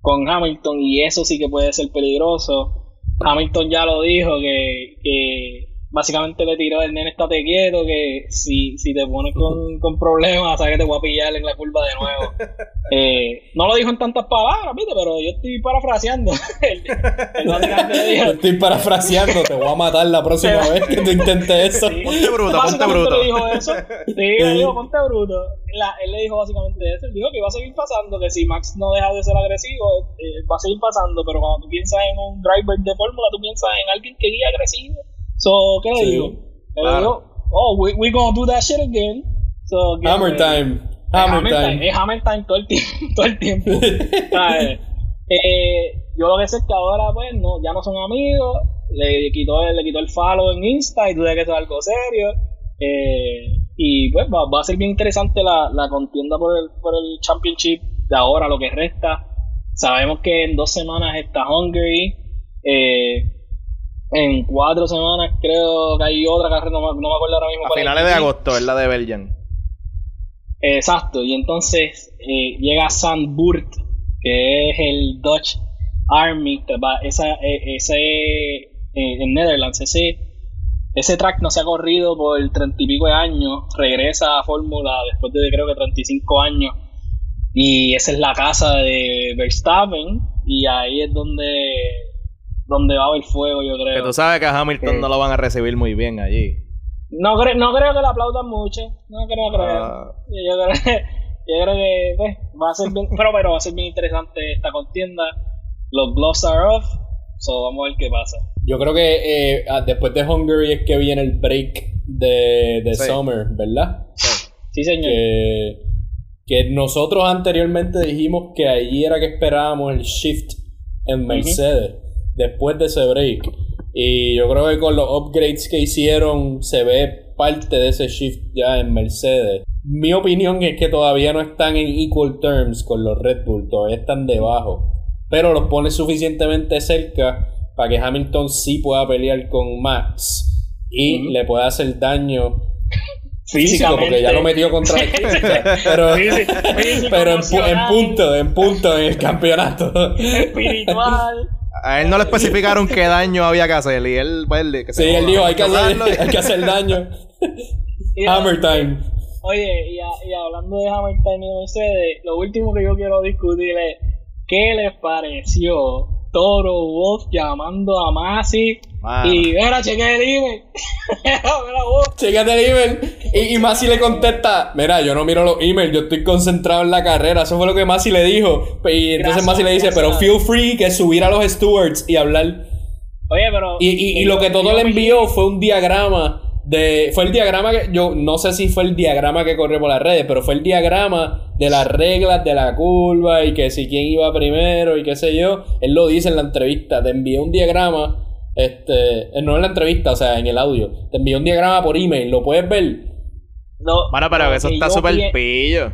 con Hamilton y eso sí que puede ser peligroso. Hamilton ya lo dijo que, que básicamente le tiró el nene estate quieto que si, si te pones con, con problemas sabes que te voy a pillar en la curva de nuevo eh, no lo dijo en tantas palabras ¿viste? pero yo estoy parafraseando él, él básicamente dijo Yo estoy parafraseando, te voy a matar la próxima vez que tú intentes eso. Sí. Ponte bruto, ponte Básicamente bruto. le dijo eso. Sí, le dijo, ponte bruto. La- él le dijo básicamente eso. Él dijo que iba a seguir pasando, que si Max no deja de ser agresivo, eh, va a seguir pasando. Pero cuando tú piensas en un driver de fórmula, tú piensas en alguien que guía agresivo. So, ¿qué le digo? Le claro. digo, oh, we, we gonna do that shit again. So, Hammer ready. time. Hammer Hammer time. time. Es Hammer time todo el tiempo. Todo el tiempo. Eh, yo lo que sé es que ahora, pues, no, ya no son amigos. Le quitó, el- le quitó el follow en Insta y tú sabes que eso es algo serio. Eh, y pues va, va a ser bien interesante la, la contienda por el, por el Championship de ahora, lo que resta. Sabemos que en dos semanas está Hungary. Eh, en cuatro semanas creo que hay otra carrera, no, me- no me acuerdo ahora mismo. A cuál es. finales de agosto es la de Belgian. Exacto, y entonces eh, llega Sandburt, que es el Dutch Army, esa, eh, ese eh, en Netherlands, ese, ese track no se ha corrido por treinta y pico de años, regresa a Fórmula después de creo que 35 años, y esa es la casa de Verstappen, y ahí es donde, donde va a haber fuego, yo Que creo. tú sabes que a Hamilton Sí. no lo van a recibir muy bien allí. No, cre- no creo que le aplaudan mucho, no creo, creo. Ah. Yo creo, yo creo que pues, va a ser bien, pero, pero va a ser bien interesante esta contienda. Los gloves are off, so vamos a ver qué pasa. Yo creo que eh, ah, después de Hungary es que viene el break de, de Sí. Summer, ¿verdad? Sí, señor. Que, que nosotros anteriormente dijimos que allí era que esperábamos el shift en Mercedes después de ese break. Y yo creo que con los upgrades que hicieron se ve parte de ese shift ya en Mercedes. Mi opinión es que todavía no están en equal terms con los Red Bull, todavía están debajo. Pero los pone suficientemente cerca para que Hamilton sí pueda pelear con Max y le pueda hacer daño físico porque ya lo metió contra pero, Físico, físico, pero en, en punto en punto en el campeonato Espiritual. A él no le especificaron qué daño había que hacer y él, pues, le- que se sí él dijo hay que hacer, hay que hacer daño Hammer time Oye, y, a- y hablando de Hamilton y Mercedes, lo último que yo quiero discutir es ¿qué les pareció Toro Wolf llamando a Masi? Mano. Y mira, cheque el email. Chécate el email y, y Masi le contesta mira yo no miro los emails yo estoy concentrado en la carrera eso fue lo que Masi le dijo y entonces Masi le dice pero feel free que subir a los stewards y hablar Oye, pero. Y, y, y lo que todo le envió fue un diagrama de. Fue el diagrama que. Yo no sé si fue el diagrama que corrió por las redes, pero fue el diagrama de las reglas de la curva y que si quién iba primero y qué sé yo. Él lo dice en la entrevista. Te envié un diagrama. Este. eh, No en la entrevista, o sea, en el audio. Te envié un diagrama por email. ¿Lo puedes ver? No, Bueno, pero eso está súper pi- pillo.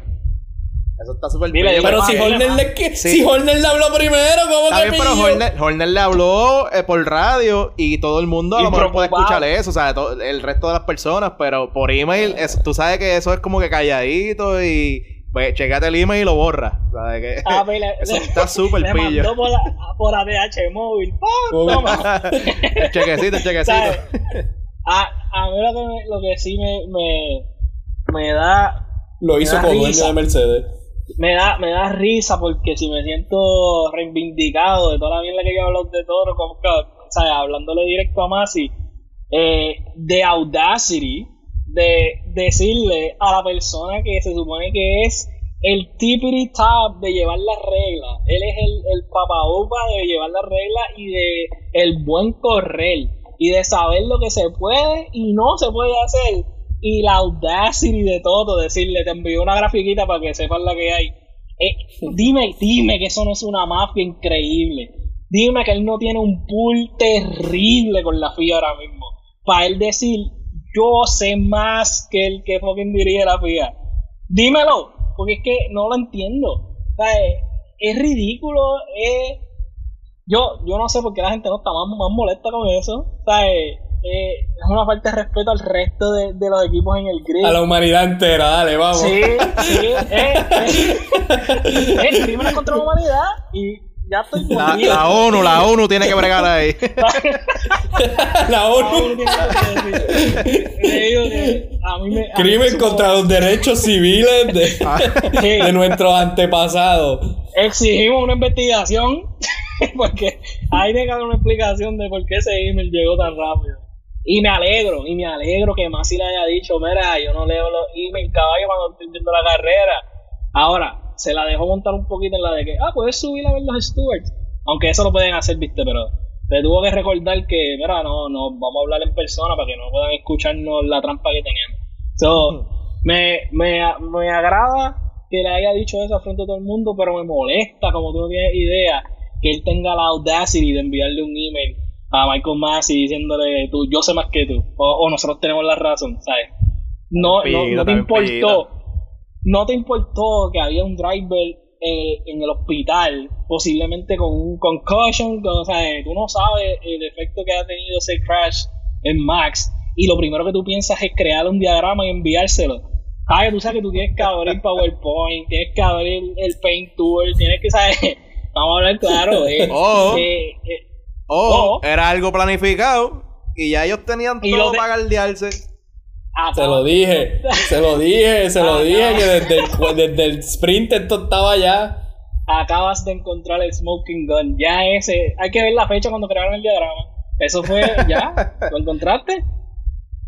Eso está súper yo Pero si Horner le, que- Sí. si Horner le habló primero, ¿cómo Está que bien, pero? Horner, Horner le habló eh, por radio y todo el mundo a lo mejor puede escuchar eso, o sea, el resto de las personas, pero por email, eso- tú sabes que eso es como que calladito y pues checate el email y lo borra. ¿sabes? Que, Ah, pues, le- eso le- está súper pillo. mandó por, la- por ADH móvil. Toma. el chequecito, el chequecito. ¿Sabes? A, a mí lo que, me- lo que sí me, me, me da Lo hizo da con dueño de Mercedes. me da me da risa porque si me siento reivindicado de toda la mierda que yo hablo de Toro como que, o sea, hablándole directo a Masi eh, de audacity de decirle a la persona que se supone que es el tippity top de llevar las reglas él es el, el papaupa de llevar las reglas y de el buen correr y de saber lo que se puede y no se puede hacer y la audacity de todo, decirle, te envío una grafiquita para que sepas la que hay. Eh, dime, dime que eso no es una mafia increíble. Dime que él no tiene un pool terrible con la FIA ahora mismo. Para él decir, yo sé más que el que fucking dirige la FIA. Dímelo, porque es que no lo entiendo. O sea, es, es ridículo, es... Yo, yo no sé por qué la gente no está más, más molesta con eso. O sea, eh, eh, es una falta de respeto al resto de, de los equipos en el grid. A la humanidad entera, dale, vamos. Sí, sí, eh, eh, eh, crímenes contra la humanidad y ya estoy La, ONU, la ONU tiene que bregar ahí. La ONU. Crimen me- contra los derechos civiles de nuestros antepasados. exigimos una investigación porque hay que dar una explicación de por qué ese email llegó tan rápido. Y me alegro, y me alegro que Masi le haya dicho, mira, yo no leo los emails caballo cuando estoy viendo la carrera. Ahora, se la dejó montar un poquito en la de que, ah, puedes subir a ver los stewards. Aunque eso lo pueden hacer, viste, pero le tuvo que recordar que, mira, no, no, vamos a hablar en persona para que no puedan escucharnos la trampa que teníamos. So, me, me, me agrada que le haya dicho eso frente a todo el mundo, pero me molesta, como tú no tienes idea, que él tenga la audacity de enviarle un email a Michael Massey diciéndole, tú, yo sé más que tú, o, o nosotros tenemos la razón, ¿sabes? No, no, no te importó, no te importó que había un driver eh, en el hospital, posiblemente con un concussion, con- o sea, tú no sabes el efecto que ha tenido ese crash en Max, y lo primero que tú piensas es crear un diagrama y enviárselo. Ay, tú sabes que tú tienes que abrir PowerPoint, tienes que abrir el Paint Tool, tienes que saber, vamos a hablar claro, eh, Oh. eh, eh, O Oh. era algo planificado y ya ellos tenían Y todo para galdearse. Acaba- Se lo dije, se lo dije, se lo Ah, dije no. que desde el, desde el sprint esto estaba ya. acabas de encontrar el smoking gun. Ya ese, hay que ver la fecha cuando crearon el diagrama. Eso fue, ya, ¿lo encontraste?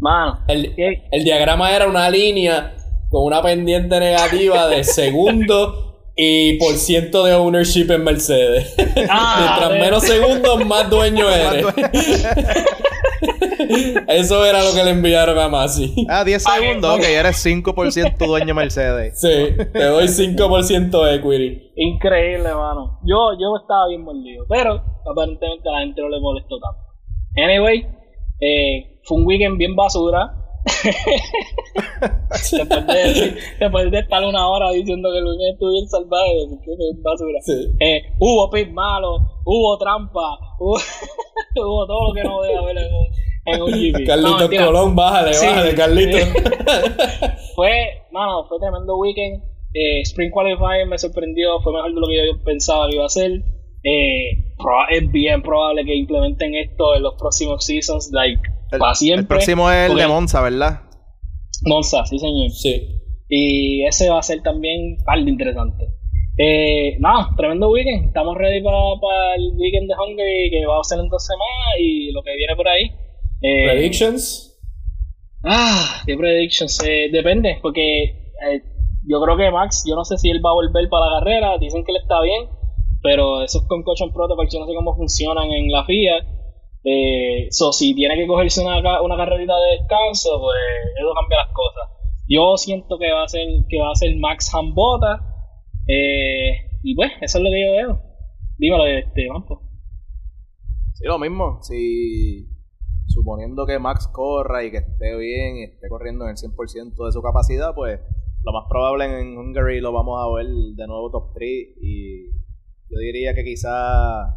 Mano, El, el diagrama era una línea con una pendiente negativa de segundo y por ciento de ownership en Mercedes. Ah, Mientras menos segundos, más dueño eres. Eso era lo que le enviaron a Masi. Ah, 10 Ah, segundos, ok. eres 5% dueño Mercedes. Sí, te doy 5% de equity. increíble, mano. Yo, yo estaba bien mordido, pero aparentemente a la gente no le molestó tanto. Anyway, eh, fue un weekend bien basura. después, de, después de estar una hora diciendo que el weekend estuvo bien salvaje, que basura. Sí. Eh, hubo pit malo, hubo trampa, hubo, hubo todo lo que no debe haber en un, en un GP. No. Colón, bájale, Sí. bájale, Carlitos. Fue, mano, fue tremendo weekend. Eh, Spring Qualifying me sorprendió, fue mejor de lo que yo pensaba que iba a ser. Eh, proba- es bien probable que implementen esto en los próximos seasons, like, El, para siempre. el próximo es el de Monza, ¿verdad? Monza, sí señor. Sí. Y ese va a ser también par de interesante. Eh, nada, tremendo weekend. Estamos ready para, para el weekend de Hungary que va a ser en dos semanas y lo que viene por ahí. Eh, Predictions. Ah, qué predictions. Eh, depende, porque eh, yo creo que Max, yo no sé si él va a volver para la carrera. Dicen que él está bien, pero esos concussion protocols yo no sé cómo funcionan en la FIA. Eh, so, si tiene que cogerse una, una carrerita de descanso, pues eso cambia las cosas. Yo siento que va a ser que va a ser Max Hambota. Eh, y pues, eso es lo que yo veo. Dímelo, este, Mampo. Sí, lo mismo. Si suponiendo que Max corra y que esté bien y esté corriendo en el 100% de su capacidad, pues lo más probable en Hungary lo vamos a ver de nuevo top 3 y yo diría que quizá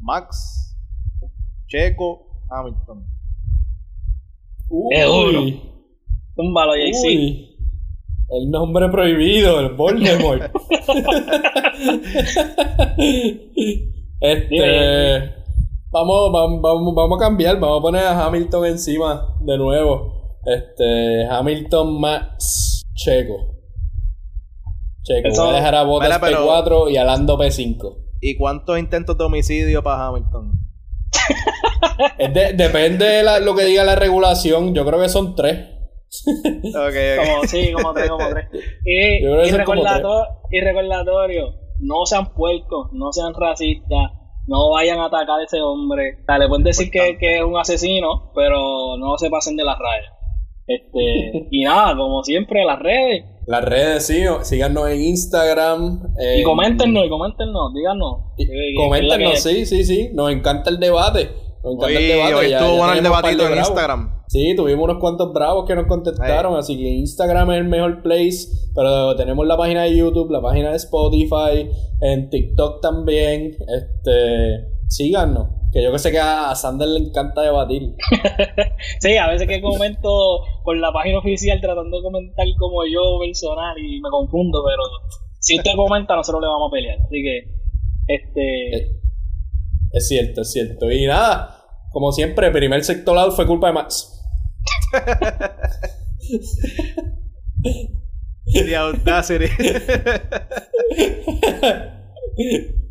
Max, Checo, Hamilton. Duro. Uy. Túmbalo, JC. Uy. El nombre prohibido, el Voldemort. este. Vamos, vamos, vamos, a cambiar, vamos a poner a Hamilton encima de nuevo. Este, Hamilton Max Checo. Checo, Eso- voy a dejar a Bottas Mira, pero- P4 y a Lando P5. ¿Y cuántos intentos de homicidio para Hamilton? Es de- depende de la- lo que diga la regulación, yo creo que son tres. Ok, ok. Como, sí, como tres, como tres. Y, y, son como recordato- y recordatorio, no sean puercos, no sean racistas, no vayan a atacar a ese hombre. O sea, le pueden decir que, que es un asesino, pero no se pasen de las rayas. Este, y nada, como siempre, las redes. Las redes, sí, síganos en Instagram. Y en- coméntenos, y coméntenos, díganos. y- Coméntenos, sí, sí, sí. Nos encanta el debate. Nos encanta Hoy, el debate. hoy ya- estuvo ya bueno el debatito en. Instagram. Sí, tuvimos unos cuantos bravos que nos contestaron, así que Instagram es el mejor place, pero tenemos la página de YouTube, la página de Spotify, en TikTok también, este, síganos, que yo que sé que a Sander le encanta debatir. Sí, a veces que comento por la página oficial tratando de comentar como yo personal y me confundo, pero si usted comenta nosotros le vamos a pelear. Así que Este. Es, es cierto, es cierto. Y nada, como siempre, el primer sector out fue culpa de Max. The Audacity.